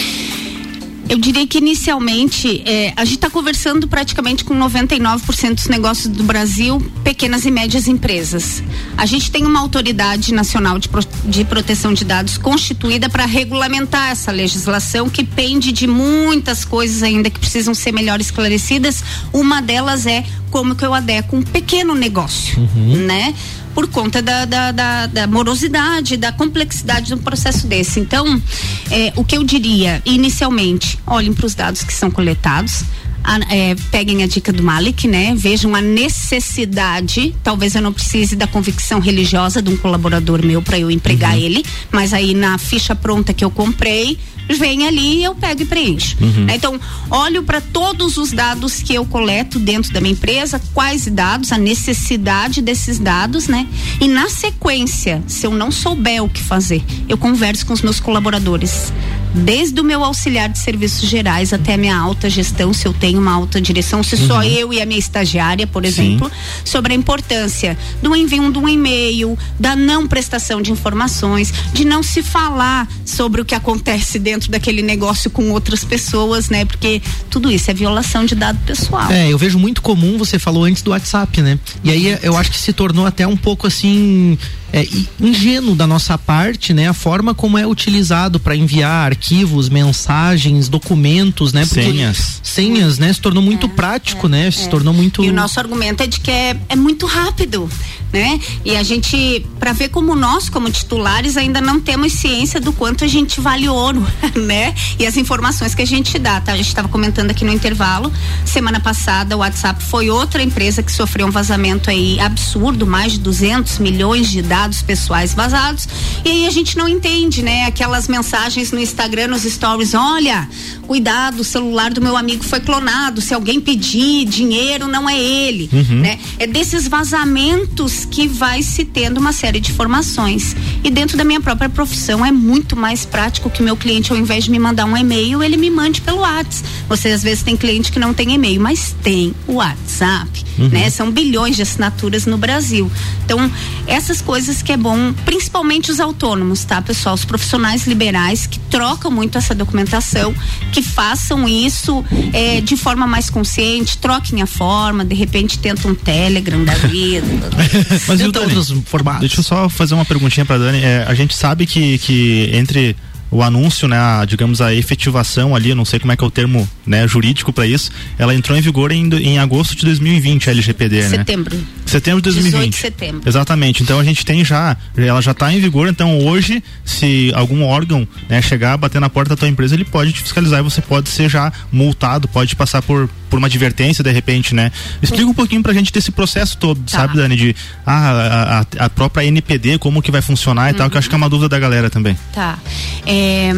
Eu diria que inicialmente é, a gente está conversando praticamente com 99% dos negócios do Brasil, pequenas e médias empresas. A gente tem uma autoridade nacional de, pro, de proteção de dados constituída para regulamentar essa legislação que pende de muitas coisas ainda que precisam ser melhor esclarecidas. Uma delas é como que eu adequo um pequeno negócio, uhum. né? Por conta da, da, da, da morosidade, da complexidade de um processo desse. Então, é, o que eu diria inicialmente, olhem para os dados que são coletados, a, é, peguem a dica do Malik, né? Vejam a necessidade. Talvez eu não precise da convicção religiosa de um colaborador meu para eu empregar uhum. ele, mas aí na ficha pronta que eu comprei, vem ali eu pego e preencho. Uhum. Né? Então, olho para todos os dados que eu coleto dentro da minha empresa, quais dados, a necessidade desses dados, né? E na sequência, se eu não souber o que fazer, eu converso com os meus colaboradores desde o meu auxiliar de serviços gerais até a minha alta gestão, se eu tenho uma alta direção, se uhum. só eu e a minha estagiária, por exemplo, Sim. sobre a importância do envio de um e-mail, da não prestação de informações, de não se falar sobre o que acontece dentro daquele negócio com outras pessoas, né? Porque tudo isso é violação de dado pessoal. É, eu vejo muito comum, você falou antes do WhatsApp, né? E aí eu acho que se tornou até um pouco assim é, ingênuo da nossa parte, né? A forma como é utilizado para enviar arquivos, mensagens, documentos, né? Porque senhas. Senhas, né? Se tornou muito é, prático, né? Se é. tornou muito. E o nosso argumento é de que é, é muito rápido né? E a gente, para ver como nós, como titulares, ainda não temos ciência do quanto a gente vale ouro, né? E as informações que a gente dá, tá? A gente estava comentando aqui no intervalo, semana passada o WhatsApp foi outra empresa que sofreu um vazamento aí absurdo, mais de 200 milhões de dados pessoais vazados. E aí a gente não entende, né? Aquelas mensagens no Instagram, nos stories, olha, cuidado, o celular do meu amigo foi clonado, se alguém pedir dinheiro, não é ele, uhum. né? É desses vazamentos que vai se tendo uma série de formações. E dentro da minha própria profissão é muito mais prático que o meu cliente, ao invés de me mandar um e-mail, ele me mande pelo WhatsApp. Você às vezes tem cliente que não tem e-mail, mas tem o WhatsApp, uhum. né? São bilhões de assinaturas no Brasil. Então, essas coisas que é bom, principalmente os autônomos, tá, pessoal? Os profissionais liberais que trocam muito essa documentação, que façam isso é, de forma mais consciente, troquem a forma, de repente tentam um Telegram da vida. Mas então, outros formatos. Deixa eu só fazer uma perguntinha para Dani. É, a gente sabe que, que entre o anúncio, né, a, digamos a efetivação ali, não sei como é que é o termo, né, jurídico para isso, ela entrou em vigor em, em agosto de 2020 a LGPD, setembro. né? Setembro de 2020. 18 de setembro. Exatamente. Então a gente tem já, ela já está em vigor, então hoje se algum órgão, né, chegar, bater na porta da tua empresa, ele pode te fiscalizar e você pode ser já multado, pode passar por por uma advertência de repente, né? Explica um pouquinho pra gente desse processo todo, Tá. sabe, Dani, de ah, a, a, a própria NPD, como que vai funcionar e tal, que eu acho que é uma dúvida da galera também. Tá. É,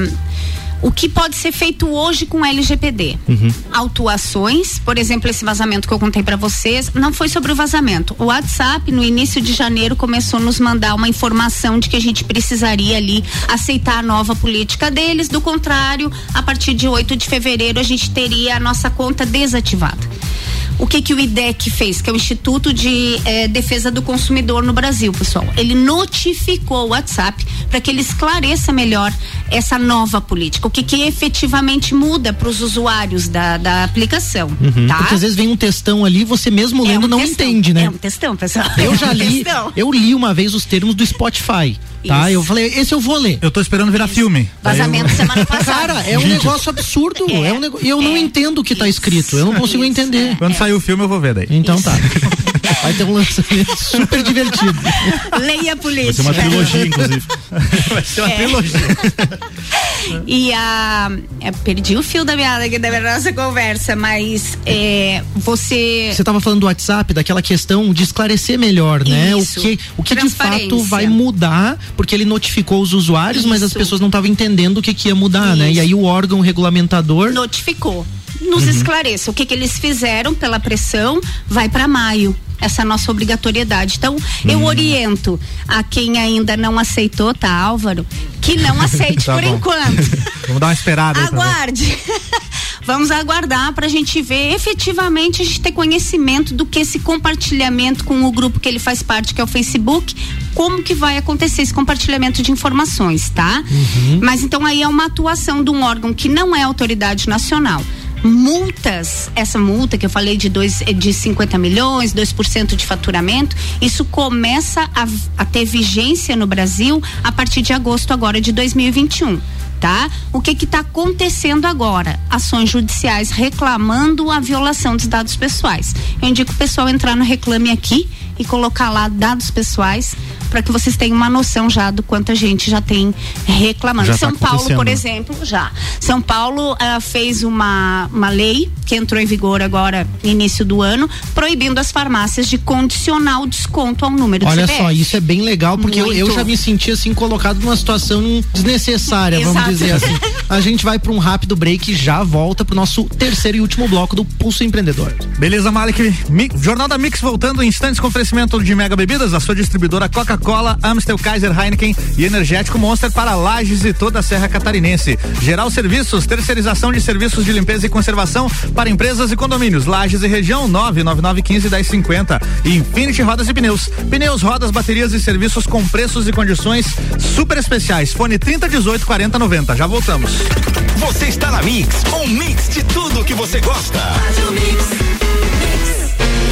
o que pode ser feito hoje com o LGPD? Uhum. Autuações, por exemplo, esse vazamento que eu contei para vocês, não foi sobre o vazamento. O WhatsApp, no início de janeiro, começou a nos mandar uma informação de que a gente precisaria ali aceitar a nova política deles. Do contrário, a partir de 8 de fevereiro, a gente teria a nossa conta desativada. O que que o IDEC fez, que é o Instituto de eh, Defesa do Consumidor no Brasil, pessoal? Ele notificou o WhatsApp para que ele esclareça melhor essa nova política, o que que efetivamente muda para os usuários da, da aplicação, Uhum. tá? Porque às vezes vem um textão ali, você mesmo lendo um não textão, entende, né? É um textão, pessoal. Eu É já um li, textão. eu li uma vez os termos do Spotify, tá? Isso. Eu falei, esse eu vou ler. Eu tô esperando virar filme. Vazamento semana passada. Cara, é um negócio absurdo. É, um nego... E eu não entendo o que tá escrito. Eu não consigo entender. Quando sair o filme eu vou ver daí. Então tá. Vai ter um lançamento super divertido. Leia a política. Vai ser uma trilogia, inclusive. Vai ser uma É. trilogia. E a. é, perdi o fio da meada aqui da nossa conversa, mas é, você. Você tava falando do WhatsApp, daquela questão de esclarecer melhor, né? Isso. O que, o que de fato vai mudar, porque ele notificou os usuários, mas as Isso. pessoas não estavam entendendo o que, que ia mudar, né? Isso. E aí o órgão regulamentador. notificou. Nos Uhum. esclareça. O que, que eles fizeram pela pressão vai para maio. Essa nossa obrigatoriedade. Então, eu Hum. oriento a quem ainda não aceitou, tá, Álvaro? Que não aceite Tá por bom. enquanto. Vamos dar uma esperada. Aguarde. Vamos aguardar para a gente ver efetivamente a gente ter conhecimento do que esse compartilhamento com o grupo que ele faz parte, que é o Facebook, como que vai acontecer esse compartilhamento de informações, tá? Mas então aí é uma atuação de um órgão que não é autoridade nacional. Multas, essa multa que eu falei de, dois, de 50 milhões, 2% de faturamento, isso começa a, a ter vigência no Brasil a partir de agosto agora de 2021 tá? O que que tá acontecendo agora? Ações judiciais reclamando a violação dos dados pessoais. Eu indico o pessoal entrar no Reclame Aqui e colocar lá dados pessoais para que vocês tenham uma noção já do quanto a gente já tem reclamando. Já tá São Paulo, por exemplo, já. São Paulo ah, fez uma, uma lei que entrou em vigor agora no início do ano, proibindo as farmácias de condicionar o desconto ao número Olha do CPF. só, isso é bem legal, porque eu, eu já me senti assim colocado numa situação desnecessária, vamos Exato. dizer assim. A gente vai para um rápido break e já volta pro nosso terceiro e último bloco do Pulso Empreendedor. Beleza, Malik. Mi- Jornal da Mix voltando em instantes com oferecimento de Mega Bebidas, a sua distribuidora Coca-Cola, Amstel, Kaiser, Heineken e Energético Monster para Lages e toda a Serra Catarinense. Geral Serviços, terceirização de serviços de limpeza e conservação para empresas e condomínios. Lages e região 99915 1050. E Infinity Rodas e Pneus. Pneus, rodas, baterias e serviços com preços e condições super especiais. Fone 3018 4090. Já voltamos. Você está na Mix, um mix de tudo que você gosta.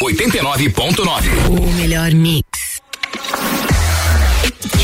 89.9. O melhor mix.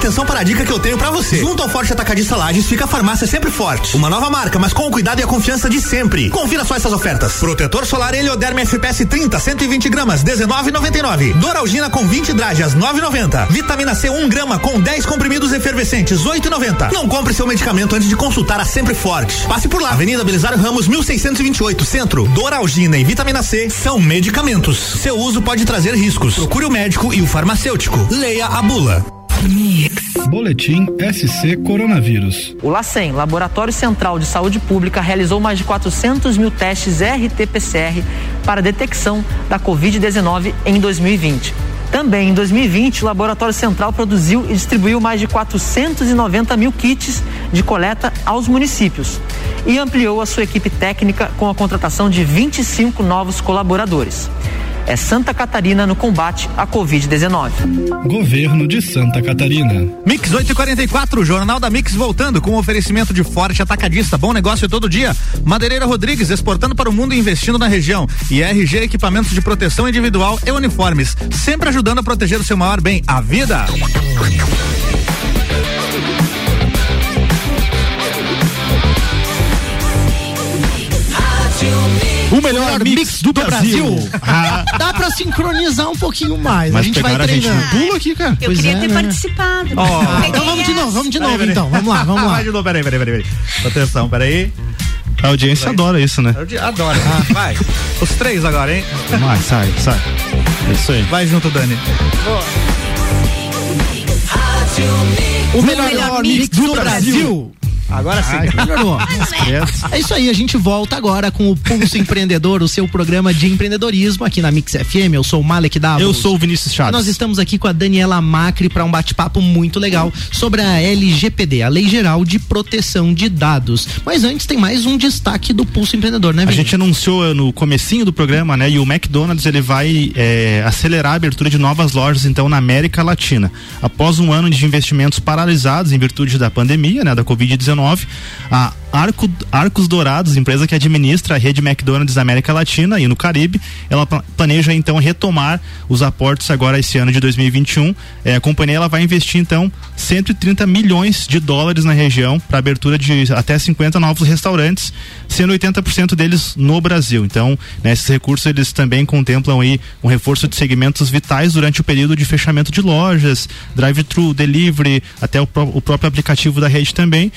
Atenção para a dica que eu tenho para você. Junto ao Forte Atacadista Lages fica a farmácia sempre forte. Uma nova marca, mas com o cuidado e a confiança de sempre. Confira só essas ofertas. Protetor solar Helioderme FPS 30, 120 gramas, 19,99. Doralgina com 20 dragas, 9,90. Vitamina C 1 grama com 10 comprimidos efervescentes, 8,90. Não compre seu medicamento antes de consultar a Sempre Forte. Passe por lá. Avenida Belisário Ramos, 1628, Centro. Doralgina e vitamina C são medicamentos. Seu uso pode trazer riscos. Procure o médico e o farmacêutico. Leia a bula. Boletim SC Coronavírus. O LACEN, Laboratório Central de Saúde Pública, realizou mais de 400 mil testes RT-PCR para detecção da Covid-19 em 2020. Também em 2020, o Laboratório Central produziu e distribuiu mais de 490 mil kits de coleta aos municípios e ampliou a sua equipe técnica com a contratação de 25 novos colaboradores é Santa Catarina no combate à Covid-19. Governo de Santa Catarina. Mix 844, Jornal da Mix voltando com oferecimento de forte atacadista. Bom negócio todo dia. Madeireira Rodrigues exportando para o mundo e investindo na região. E RG Equipamentos de Proteção Individual e Uniformes. Sempre ajudando a proteger o seu maior bem, a vida. O melhor, mix, mix do, do, Brasil. Brasil. Ah. Dá pra sincronizar um pouquinho mais. Mas a gente vai treinando. A gente pulo aqui, cara. Eu pois queria é, ter né? participado. Oh. Então vamos de novo, vamos de novo então. Vamos lá, vamos lá. Vai de novo, peraí, peraí, peraí. Atenção, peraí. A audiência vai. adora isso, né? Adora. Ah. Vai. Os três agora, hein? Vai, sai, sai. É isso aí. Vai junto, Dani. O melhor, o melhor mix, mix do, do Brasil. Brasil. Agora sim. é isso aí, a gente volta agora com o Pulso Empreendedor, o seu programa de empreendedorismo aqui na Mix FM. Eu sou o Malek Davos. Eu sou o Vinícius Chaves. Nós estamos aqui com a Daniela Macri para um bate-papo muito legal sobre a LGPD, a Lei Geral de Proteção de Dados. Mas antes tem mais um destaque do Pulso Empreendedor, né, Vini? A gente anunciou no comecinho do programa, né? E o McDonald's ele vai é, acelerar a abertura de novas lojas então na América Latina. Após um ano de investimentos paralisados em virtude da pandemia, né, da Covid-19 a Arco, Arcos Dourados, empresa que administra a rede McDonald's da América Latina e no Caribe, ela planeja então retomar os aportes agora esse ano de 2021. É, a companhia ela vai investir então 130 milhões de dólares na região para abertura de até 50 novos restaurantes, sendo 80% deles no Brasil. Então, né, esses recursos eles também contemplam aí um reforço de segmentos vitais durante o período de fechamento de lojas, drive-thru, delivery, até o, pró o, próprio aplicativo da rede também.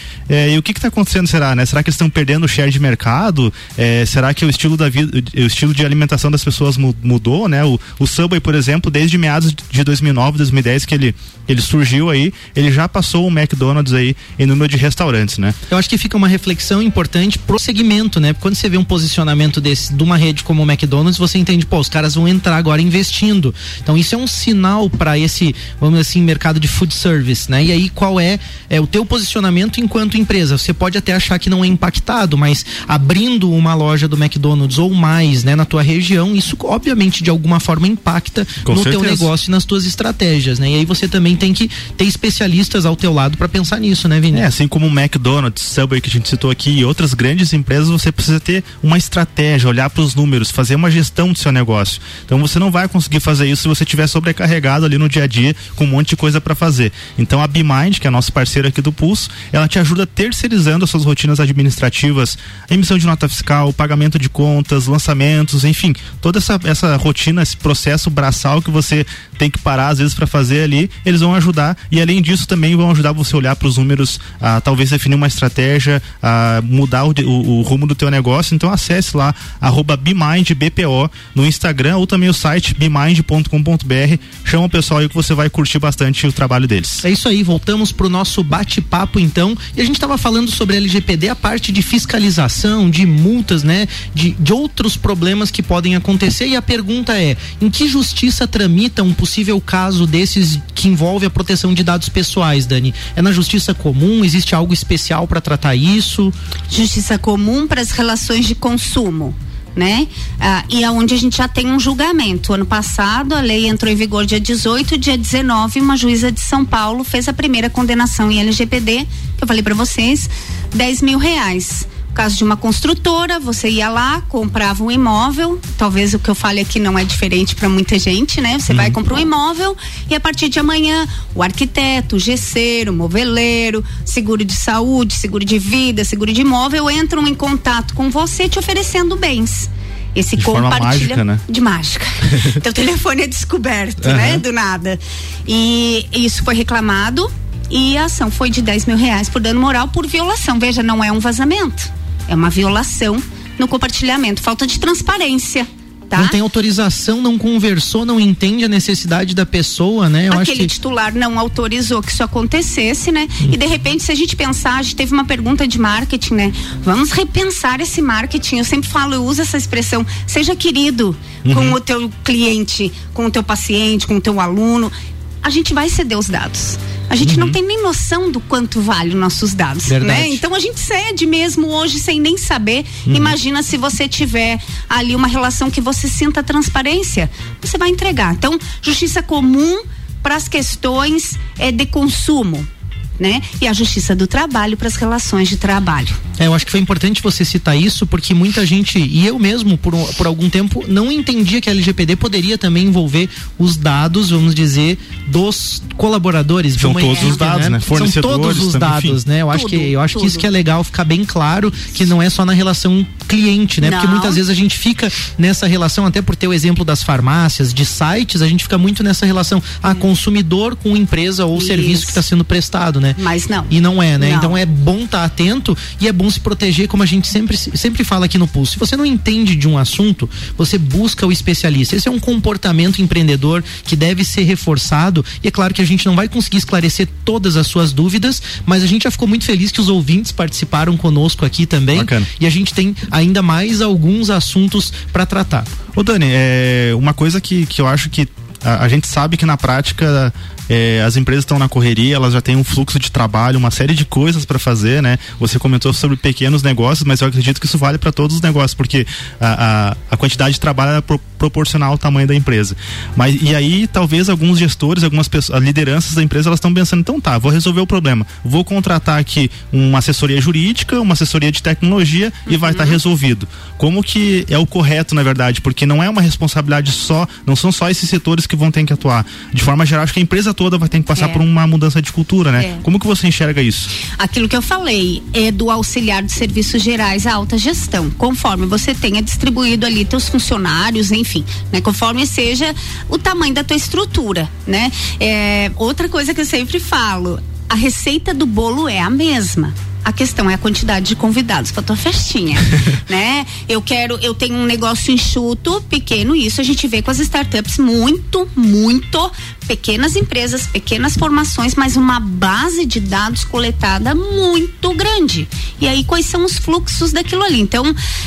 E o que está acontecendo? Será será, né? Será que eles estão perdendo o share de mercado? É, será que o estilo da vida, o estilo de alimentação das pessoas mudou, né? O, o Subway, por exemplo, desde meados de 2009, 2010 que ele ele surgiu aí, ele já passou o McDonald's aí em número de restaurantes, né? Eu acho que fica uma reflexão importante pro segmento, né? Quando você vê um posicionamento desse de uma rede como o McDonald's, você entende, pô, os caras vão entrar agora investindo. Então isso é um sinal para esse, vamos dizer assim, mercado de food service, né? E aí qual é, é o teu posicionamento enquanto empresa? Você pode até achar que não é impactado, mas abrindo uma loja do McDonald's ou mais, né, na tua região, isso obviamente de alguma forma impacta Com no certeza. teu negócio e nas tuas estratégias, né? E aí você também tem que ter especialistas ao teu lado para pensar nisso, né, Vini? É, assim como o McDonald's, Subway que a gente citou aqui e outras grandes empresas, você precisa ter uma estratégia, olhar para os números, fazer uma gestão do seu negócio. Então você não vai conseguir fazer isso se você estiver sobrecarregado ali no dia a dia com um monte de coisa para fazer. Então a BeMind, que é nosso parceiro aqui do Pulso, ela te ajuda terceirizando as suas rotinas administrativas, emissão de nota fiscal, pagamento de contas, lançamentos, enfim, toda essa, essa rotina, esse processo braçal que você tem que parar às vezes para fazer ali, eles vão ajudar e além disso também vão ajudar você a olhar para os números, a talvez definir uma estratégia, a mudar o, o- o rumo do teu negócio. Então acesse lá arroba BeMindBPO no Instagram ou também o site bemind.com.br. Chama o pessoal aí que você vai curtir bastante o trabalho deles. É isso aí, voltamos pro nosso bate-papo então. E a gente estava falando sobre LGPD, a parte de fiscalização, de multas, né? De, de outros problemas que podem acontecer. E a pergunta é: em que justiça tramita um possível caso desses que envolve a proteção de dados pessoais, Dani? É na justiça comum? Existe algo especial para tratar isso? Justiça comum para as relações de consumo. Né? Ah, e aonde a gente já tem um julgamento. Ano passado, a lei entrou em vigor dia 18, dia 19, uma juíza de São Paulo fez a primeira condenação em LGPD, que eu falei para vocês, 10 mil reais. Caso de uma construtora, você ia lá, comprava um imóvel, talvez o que eu fale aqui não é diferente para muita gente, né? Você vai comprar um imóvel e a partir de amanhã o arquiteto, o gesseiro, o moveleiro, seguro de saúde, seguro de vida, seguro de imóvel entram em contato com você te oferecendo bens. Esse De forma compartilha mágica, né? de mágica. Teu telefone é descoberto, Aham. né? Do nada. E isso foi reclamado e a ação foi de 10 mil reais por dano moral por violação. Veja, não é um vazamento, é uma violação no compartilhamento, falta de transparência. Tá? Não tem autorização, não conversou, não entende a necessidade da pessoa, né? Eu acho Aquele que titular não autorizou que isso acontecesse, né? E de repente, se a gente pensar, a gente teve uma pergunta de marketing, né? Vamos repensar esse marketing. Eu sempre falo, eu uso essa expressão, seja querido com Uhum. o teu cliente, com o teu paciente, com o teu aluno. A gente vai ceder os dados. A gente não tem nem noção do quanto vale os nossos dados, Verdade. né? Então a gente cede mesmo hoje sem nem saber. Uhum. Imagina se você tiver ali uma relação que você sinta transparência, você vai entregar. Então, justiça comum para as questões é, de consumo, né? E a justiça do trabalho para as relações de trabalho. É, eu acho que foi importante você citar isso, porque muita gente, e eu mesmo, por, por algum tempo, não entendia que a LGPD poderia também envolver os dados, vamos dizer, dos colaboradores. São todos os equipe, dados, né? São Fornecedores todos os também, dados, enfim. né? Eu acho Tudo, que, eu acho que isso que é legal ficar bem claro, que não é só na relação cliente, né? Porque Não. muitas vezes a gente fica nessa relação, até por ter o exemplo das farmácias, de sites, a gente fica muito nessa relação, ah, consumidor com empresa ou serviço que está sendo prestado, né? Mas não. E não é, né? Não. Então é bom estar atento e é bom se proteger, como a gente sempre, sempre fala aqui no Pulso. Se você não entende de um assunto, você busca o especialista. Esse é um comportamento empreendedor que deve ser reforçado. E é claro que a gente não vai conseguir esclarecer todas as suas dúvidas, mas a gente já ficou muito feliz que os ouvintes participaram conosco aqui também. Bacana. E a gente tem ainda mais alguns assuntos para tratar. Ô Dani, é uma coisa que, que eu acho que a, a gente sabe que na prática é, as empresas estão na correria, elas já têm um fluxo de trabalho, uma série de coisas para fazer, né? Você comentou sobre pequenos negócios, mas eu acredito que isso vale para todos os negócios, porque a, a, a quantidade de trabalho é pro- proporcional ao tamanho da empresa. Mas e aí talvez alguns gestores, algumas pessoas, as lideranças da empresa, elas estão pensando, então tá, vou resolver o problema, vou contratar aqui uma assessoria jurídica, uma assessoria de tecnologia e vai estar resolvido. Como que é o correto, na verdade? Porque não é uma responsabilidade só, não são só esses setores que vão ter que atuar. De forma geral, acho que a empresa toda vai ter que passar É. por uma mudança de cultura, né? É. Como que você enxerga isso? Aquilo que eu falei é do auxiliar de serviços gerais à alta gestão, conforme você tenha distribuído ali teus funcionários, enfim, né? Conforme seja o tamanho da tua estrutura, né? É, outra coisa que eu sempre falo, a receita do bolo é a mesma. A questão é a quantidade de convidados para tua festinha, né? Eu quero, eu tenho um negócio enxuto, pequeno, isso a gente vê com as startups muito, muito pequenas empresas, pequenas formações, mas uma base de dados coletada muito grande. E aí quais são os fluxos daquilo ali? Então,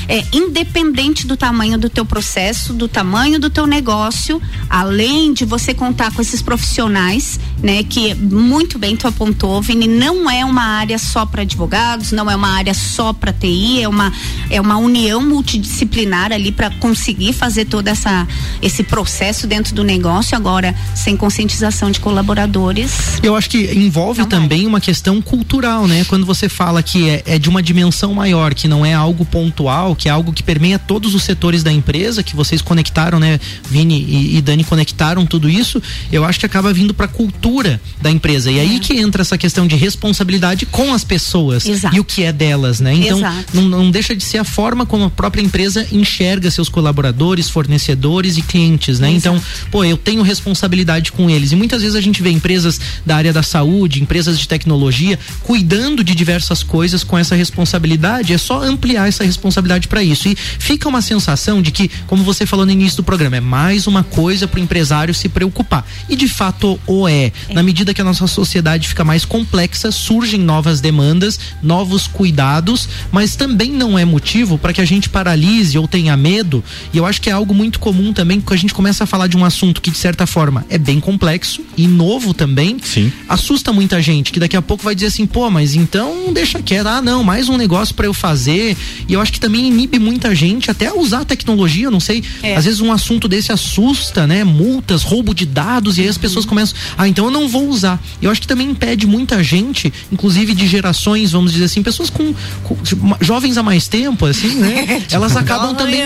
é, independente do tamanho do teu processo, do tamanho do teu negócio, além de você contar com esses profissionais, né, que muito bem tu apontou, Vini, não é uma área só para advogados, não é uma área só para TI, é uma é uma união multidisciplinar ali para conseguir fazer todo essa esse processo dentro do negócio agora sem conscientização de colaboradores. Eu acho que envolve também uma questão cultural, né? Quando você fala que é, é de uma dimensão maior, que não é algo pontual, que é algo que permeia todos os setores da empresa, que vocês conectaram, né, Vini e, e Dani conectaram tudo isso, eu acho que acaba vindo para a cultura da empresa. E aí que entra essa questão de responsabilidade com as pessoas Exato. e o que é delas, né? Então, Exato. não, não deixa de ser a forma como a própria empresa enxerga seus colaboradores, fornecedores e clientes, né? Então, pô, eu tenho responsabilidade com eles. E muitas vezes a gente vê empresas da área da saúde, empresas de tecnologia, cuidando de diversas coisas com essa responsabilidade. É só ampliar essa responsabilidade para isso. E fica uma sensação de que, como você falou no início do programa, é mais uma coisa para o empresário se preocupar. E de fato o é. Na medida que a nossa sociedade fica mais complexa, surgem novas demandas, novos cuidados, mas também não é motivo para que a gente paralise ou tenha medo. E eu acho que é algo muito comum também, quando a gente começa a falar de um assunto que, de certa forma, é bem complexo e novo também. Sim. Assusta muita gente, que daqui a pouco vai dizer assim, pô, mas então deixa quieto. Ah, não, mais um negócio para eu fazer. E eu acho que também inibe muita gente até usar a tecnologia, não sei. É. Às vezes um assunto desse assusta, né? Multas, roubo de dados, e aí as pessoas começam, ah, então eu não vou usar. Eu acho que também impede muita gente, inclusive de gerações, vamos dizer assim, pessoas com, com- jovens há mais tempo, assim, né? Elas acabam também.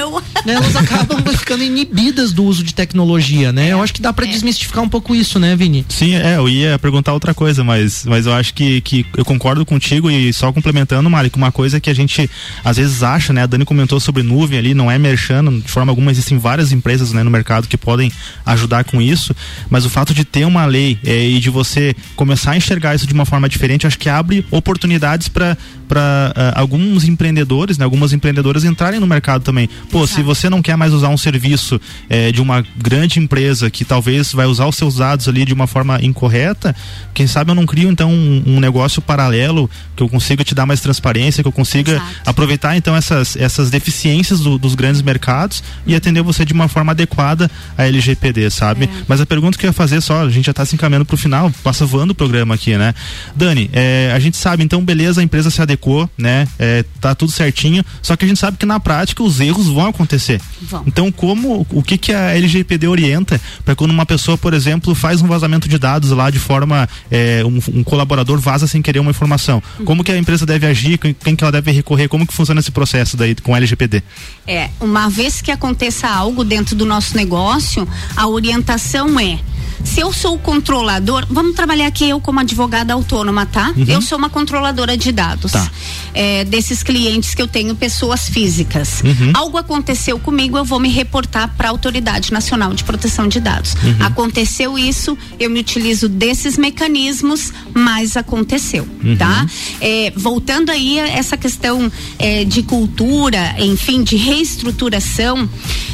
né, Elas acabam ficando inibidas do uso de tecnologia, né? Eu acho que dá pra desmistificar um pouco isso, né, Vini? Sim, é, eu ia perguntar outra coisa, mas, mas eu acho que, que eu concordo contigo e só complementando, Mari, que uma coisa que a gente às vezes acha, né? A Dani comentou sobre nuvem ali, não é merchando, de forma alguma existem várias empresas né, no mercado que podem ajudar com isso, mas o fato de ter uma lei é, e de você começar a enxergar isso de uma forma diferente, acho que abre oportunidades para para alguns empreendedores, né, algumas empreendedoras entrarem no mercado também. Pô, se você não quer mais usar um serviço eh, de uma grande empresa que talvez vai usar os seus dados ali de uma forma incorreta, quem sabe eu não crio então um, um negócio paralelo que eu consiga te dar mais transparência, que eu consiga aproveitar então essas, essas deficiências do- dos grandes mercados e atender você de uma forma adequada à LGPD, sabe? Mas a pergunta que eu ia fazer só, a gente já está se encaminhando para o final, passa voando o programa aqui, né? Dani, eh, a gente sabe então, beleza, a empresa se adequou, né? Eh, tá tudo certinho, só que a gente sabe que na prática os erros vão acontecer. Vão. Então, como o que que a LGPD orienta para quando uma pessoa, por exemplo, faz um vazamento de dados lá de forma eh, um, um colaborador vaza sem querer uma informação? Como que a empresa deve agir? Quem, quem que ela deve recorrer? Como que funciona esse processo daí com a LGPD? É, uma vez que aconteça algo dentro do nosso negócio, a orientação é se eu sou o controlador, vamos trabalhar aqui eu como advogada autônoma, tá? Uhum. Eu sou uma controladora de dados Tá. é, desses clientes que eu tenho, pessoas físicas. Uhum. Algo aconteceu comigo, eu vou me reportar para a Autoridade Nacional de Proteção de Dados. Uhum. Aconteceu isso, eu me utilizo desses mecanismos, mas aconteceu, Uhum. tá? É, voltando aí a essa questão é, de cultura, enfim, de reestruturação,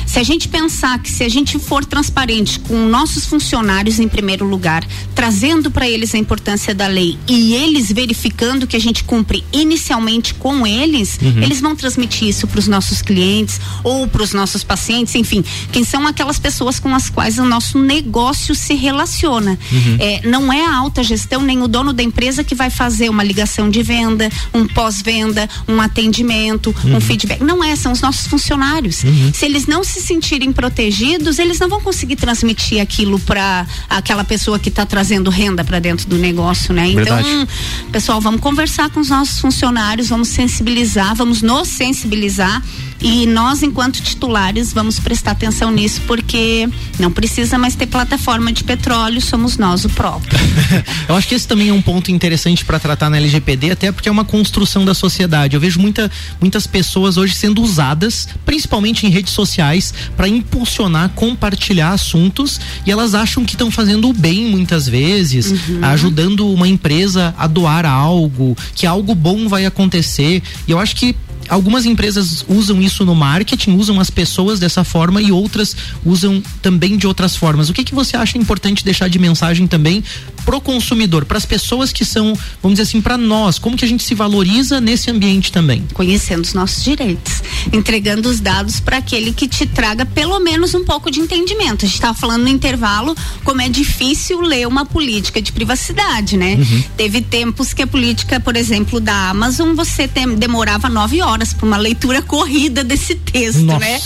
se a gente pensar que se a gente for transparente com nossos funcionários em primeiro lugar, trazendo para eles a importância da lei e eles verificando que a gente cumpre inicialmente com eles, Uhum. eles vão transmitir isso para os nossos clientes ou para os nossos pacientes, enfim, quem são aquelas pessoas com as quais o nosso negócio se relaciona. Uhum. É, não é a alta gestão nem o dono da empresa que vai fazer uma ligação de venda, um pós-venda, um atendimento, um Uhum. feedback. Não é, são os nossos funcionários. Uhum. Se eles não se sentirem protegidos, eles não vão conseguir transmitir aquilo para aquela pessoa que está trazendo renda para dentro do negócio, né? Verdade. Então, pessoal, vamos conversar com os nossos funcionários, vamos sensibilizar, vamos nos sensibilizar e nós, enquanto titulares, vamos prestar atenção nisso, porque não precisa mais ter plataforma de petróleo, somos nós o próprio. Eu acho que esse também é um ponto interessante para tratar na LGPD, até porque é uma construção da sociedade. Eu vejo muita, muitas pessoas hoje sendo usadas, principalmente em redes sociais, para impulsionar, compartilhar assuntos e elas acham que estão fazendo o bem muitas vezes, Uhum. ajudando uma empresa a doar algo, que algo bom vai acontecer. E eu acho que algumas empresas usam isso no marketing, usam as pessoas dessa forma e outras usam também de outras formas. O que que você acha importante deixar de mensagem também pro consumidor, para as pessoas que são, vamos dizer assim, para nós, como que a gente se valoriza nesse ambiente também? Conhecendo os nossos direitos, entregando os dados para aquele que te traga pelo menos um pouco de entendimento. A gente estava falando no intervalo como é difícil ler uma política de privacidade, né? Uhum. Teve tempos que a política, por exemplo, da Amazon, você tem, demorava nove horas para uma leitura corrida desse texto, Nossa. né?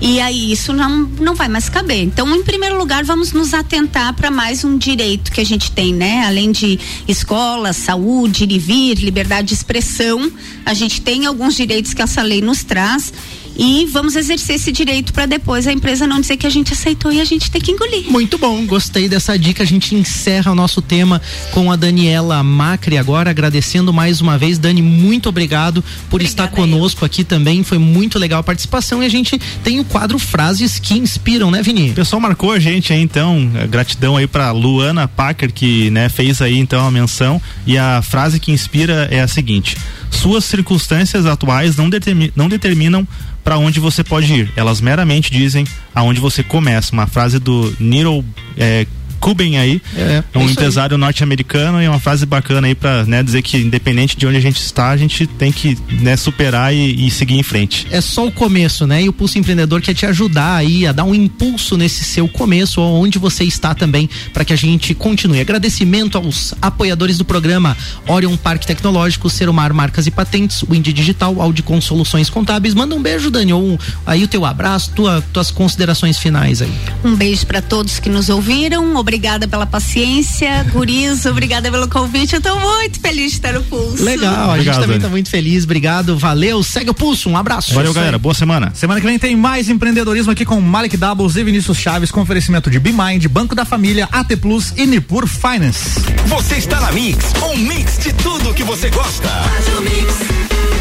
E aí isso não, não vai mais caber. Então, em primeiro lugar, vamos nos atentar para mais um direito que a gente tem, né? Além de escola, saúde, ir e vir, liberdade de expressão, a gente tem alguns direitos que essa lei nos traz e vamos exercer esse direito para depois a empresa não dizer que a gente aceitou e a gente ter que engolir. Muito bom, gostei dessa dica. A gente encerra o nosso tema com a Daniela Macri agora, agradecendo mais uma vez. Dani, muito obrigado por Obrigada estar conosco aqui também. Foi muito legal a participação e a gente tem o quadro Frases que Inspiram, né, Vini? O pessoal marcou a gente aí, então. Gratidão aí para Luana Packer, que né, fez aí então a menção. E a frase que inspira é a seguinte: Suas circunstâncias atuais não, determi não determinam para onde você pode ir. Elas meramente dizem aonde você começa. Uma frase do Nero é, Cuban aí, é, é um empresário norte-americano e uma frase bacana aí para né, dizer que independente de onde a gente está, a gente tem que né, superar e, e, seguir em frente. É só o começo, né? E o Pulso Empreendedor quer te ajudar aí a dar um impulso nesse seu começo, onde você está também, para que a gente continue. Agradecimento aos apoiadores do programa Orion Parque Tecnológico, Serumar Marcas e Patentes, Wind Digital, Audicon Soluções Contábeis. Manda um beijo, Dani, ou aí o teu abraço, tua, tuas considerações finais aí. Um beijo para todos que nos ouviram obrigada pela paciência. Guris, obrigada pelo convite. Eu tô muito feliz de estar no Pulso. Legal, a Obrigado, gente também tá muito feliz. Obrigado, valeu. Segue o Pulso, um abraço. Valeu, galera. Boa semana. Semana que vem tem mais empreendedorismo aqui com Malik Doubles e Vinícius Chaves com oferecimento de BeMind, Banco da Família, AT Plus e Nipur Finance. Você está na Mix, um mix de tudo que você gosta. Faz o mix.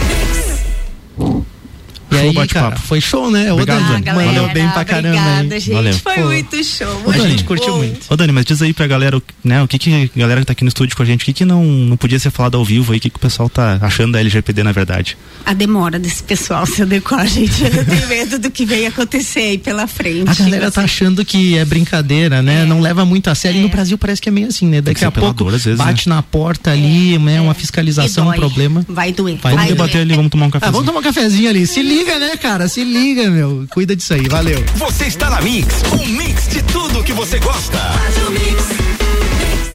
E show aí, cara, foi show, né? Obrigado, Dani. Galera, Valeu bem pra caramba. Obrigada, gente. Valeu. Foi Pô. muito show. Ô, a gente curtiu bom. muito. Ô, Dani, mas diz aí pra galera, né, o que que a galera que tá aqui no estúdio com a gente, o que que não, não podia ser falado ao vivo aí, o que que o pessoal tá achando da LGPD na verdade? A demora desse pessoal se adequar, gente. Eu tenho medo do que vem acontecer aí pela frente. A galera tá achando que é brincadeira, né? É. Não leva muito a sério. É. E no Brasil parece que é meio assim, né? Daqui a pouco vezes, bate né? na porta ali, é. né? Uma fiscalização, um problema. Vai doer. Vai vamos debater ali, vamos tomar um cafezinho. Ah, vamos tomar um cafezinho ali. Se liga, né, cara? Se liga, meu. Cuida disso aí. Valeu. Você está na Mix, um mix de tudo que você gosta. Faz o mix.